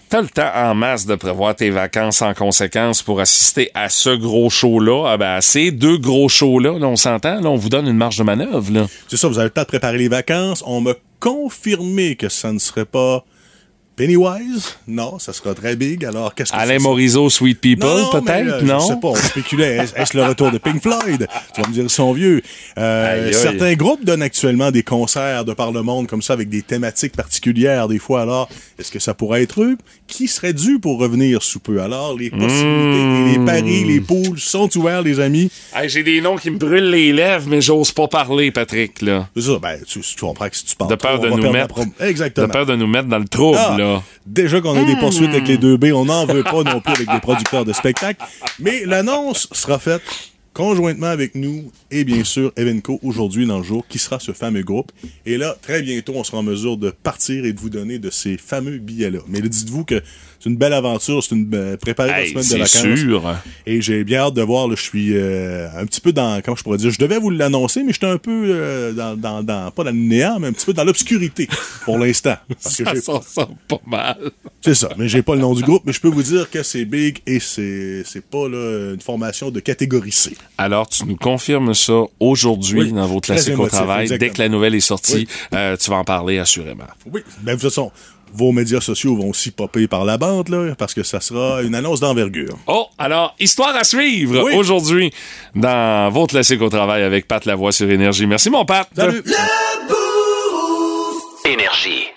T'as le temps en masse de prévoir tes vacances en conséquence pour assister à ce gros show-là. Ah ben, à ces deux gros shows-là, là, on s'entend, là, on vous donne une marge de manœuvre, là. C'est ça, vous avez le temps de préparer les vacances. On m'a confirmé que ça ne serait pas Pennywise? Non, ça sera très big. Alors, qu'est-ce que Alain? Morisot, Sweet People, peut-être, euh, non? Je sais pas, on spéculait. Est-ce le retour de Pink Floyd? Tu vas me dire, ils sont vieux. Euh, certains groupes donnent actuellement des concerts de par le monde comme ça avec des thématiques particulières des fois. Alors, est-ce que ça pourrait être eux? Qui serait dû pour revenir sous peu? Alors, les possibilités, Mmh. les paris, les poules sont ouverts, les amis. Hey, J'ai des noms qui me brûlent les lèvres, mais j'ose pas parler, Patrick, là. C'est ça, ben, tu, tu comprends que si tu parles De peur de nous mettre. Exactement. De peur de nous mettre dans le trouble, Ah, là. Déjà qu'on a des poursuites avec les 2B, on n'en veut pas non plus avec des producteurs de spectacles. Mais l'annonce sera faite conjointement avec nous et bien sûr Evenco aujourd'hui dans le jour, qui sera ce fameux groupe. Et là, très bientôt, on sera en mesure de partir et de vous donner de ces fameux billets-là. Mais dites-vous que c'est une belle aventure, c'est une euh, préparer Hey, la semaine de vacances. sûr. Et j'ai bien hâte de voir, là, je suis euh, un petit peu dans, comment je pourrais dire, je devais vous l'annoncer, mais j'étais un peu euh, dans, dans, dans, pas dans le néant, mais un petit peu dans l'obscurité pour l'instant. Ça j'ai- s'en sort pas mal. c'est ça, mais j'ai pas le nom du groupe, mais je peux vous dire que c'est big et c'est c'est pas là, une formation de catégorie C. Alors, tu nous confirmes ça aujourd'hui Oui, dans vos classiques au travail. Dès que la nouvelle est sortie, Oui. euh, tu vas en parler assurément. Oui, ben de toute façon, vos médias sociaux vont aussi popper par la bande là, parce que ça sera une annonce d'envergure. Oh, alors, histoire à suivre Oui. aujourd'hui dans votre classique au travail avec Pat Lavoie sur Énergie. Merci, mon Pat. Salut. Énergie.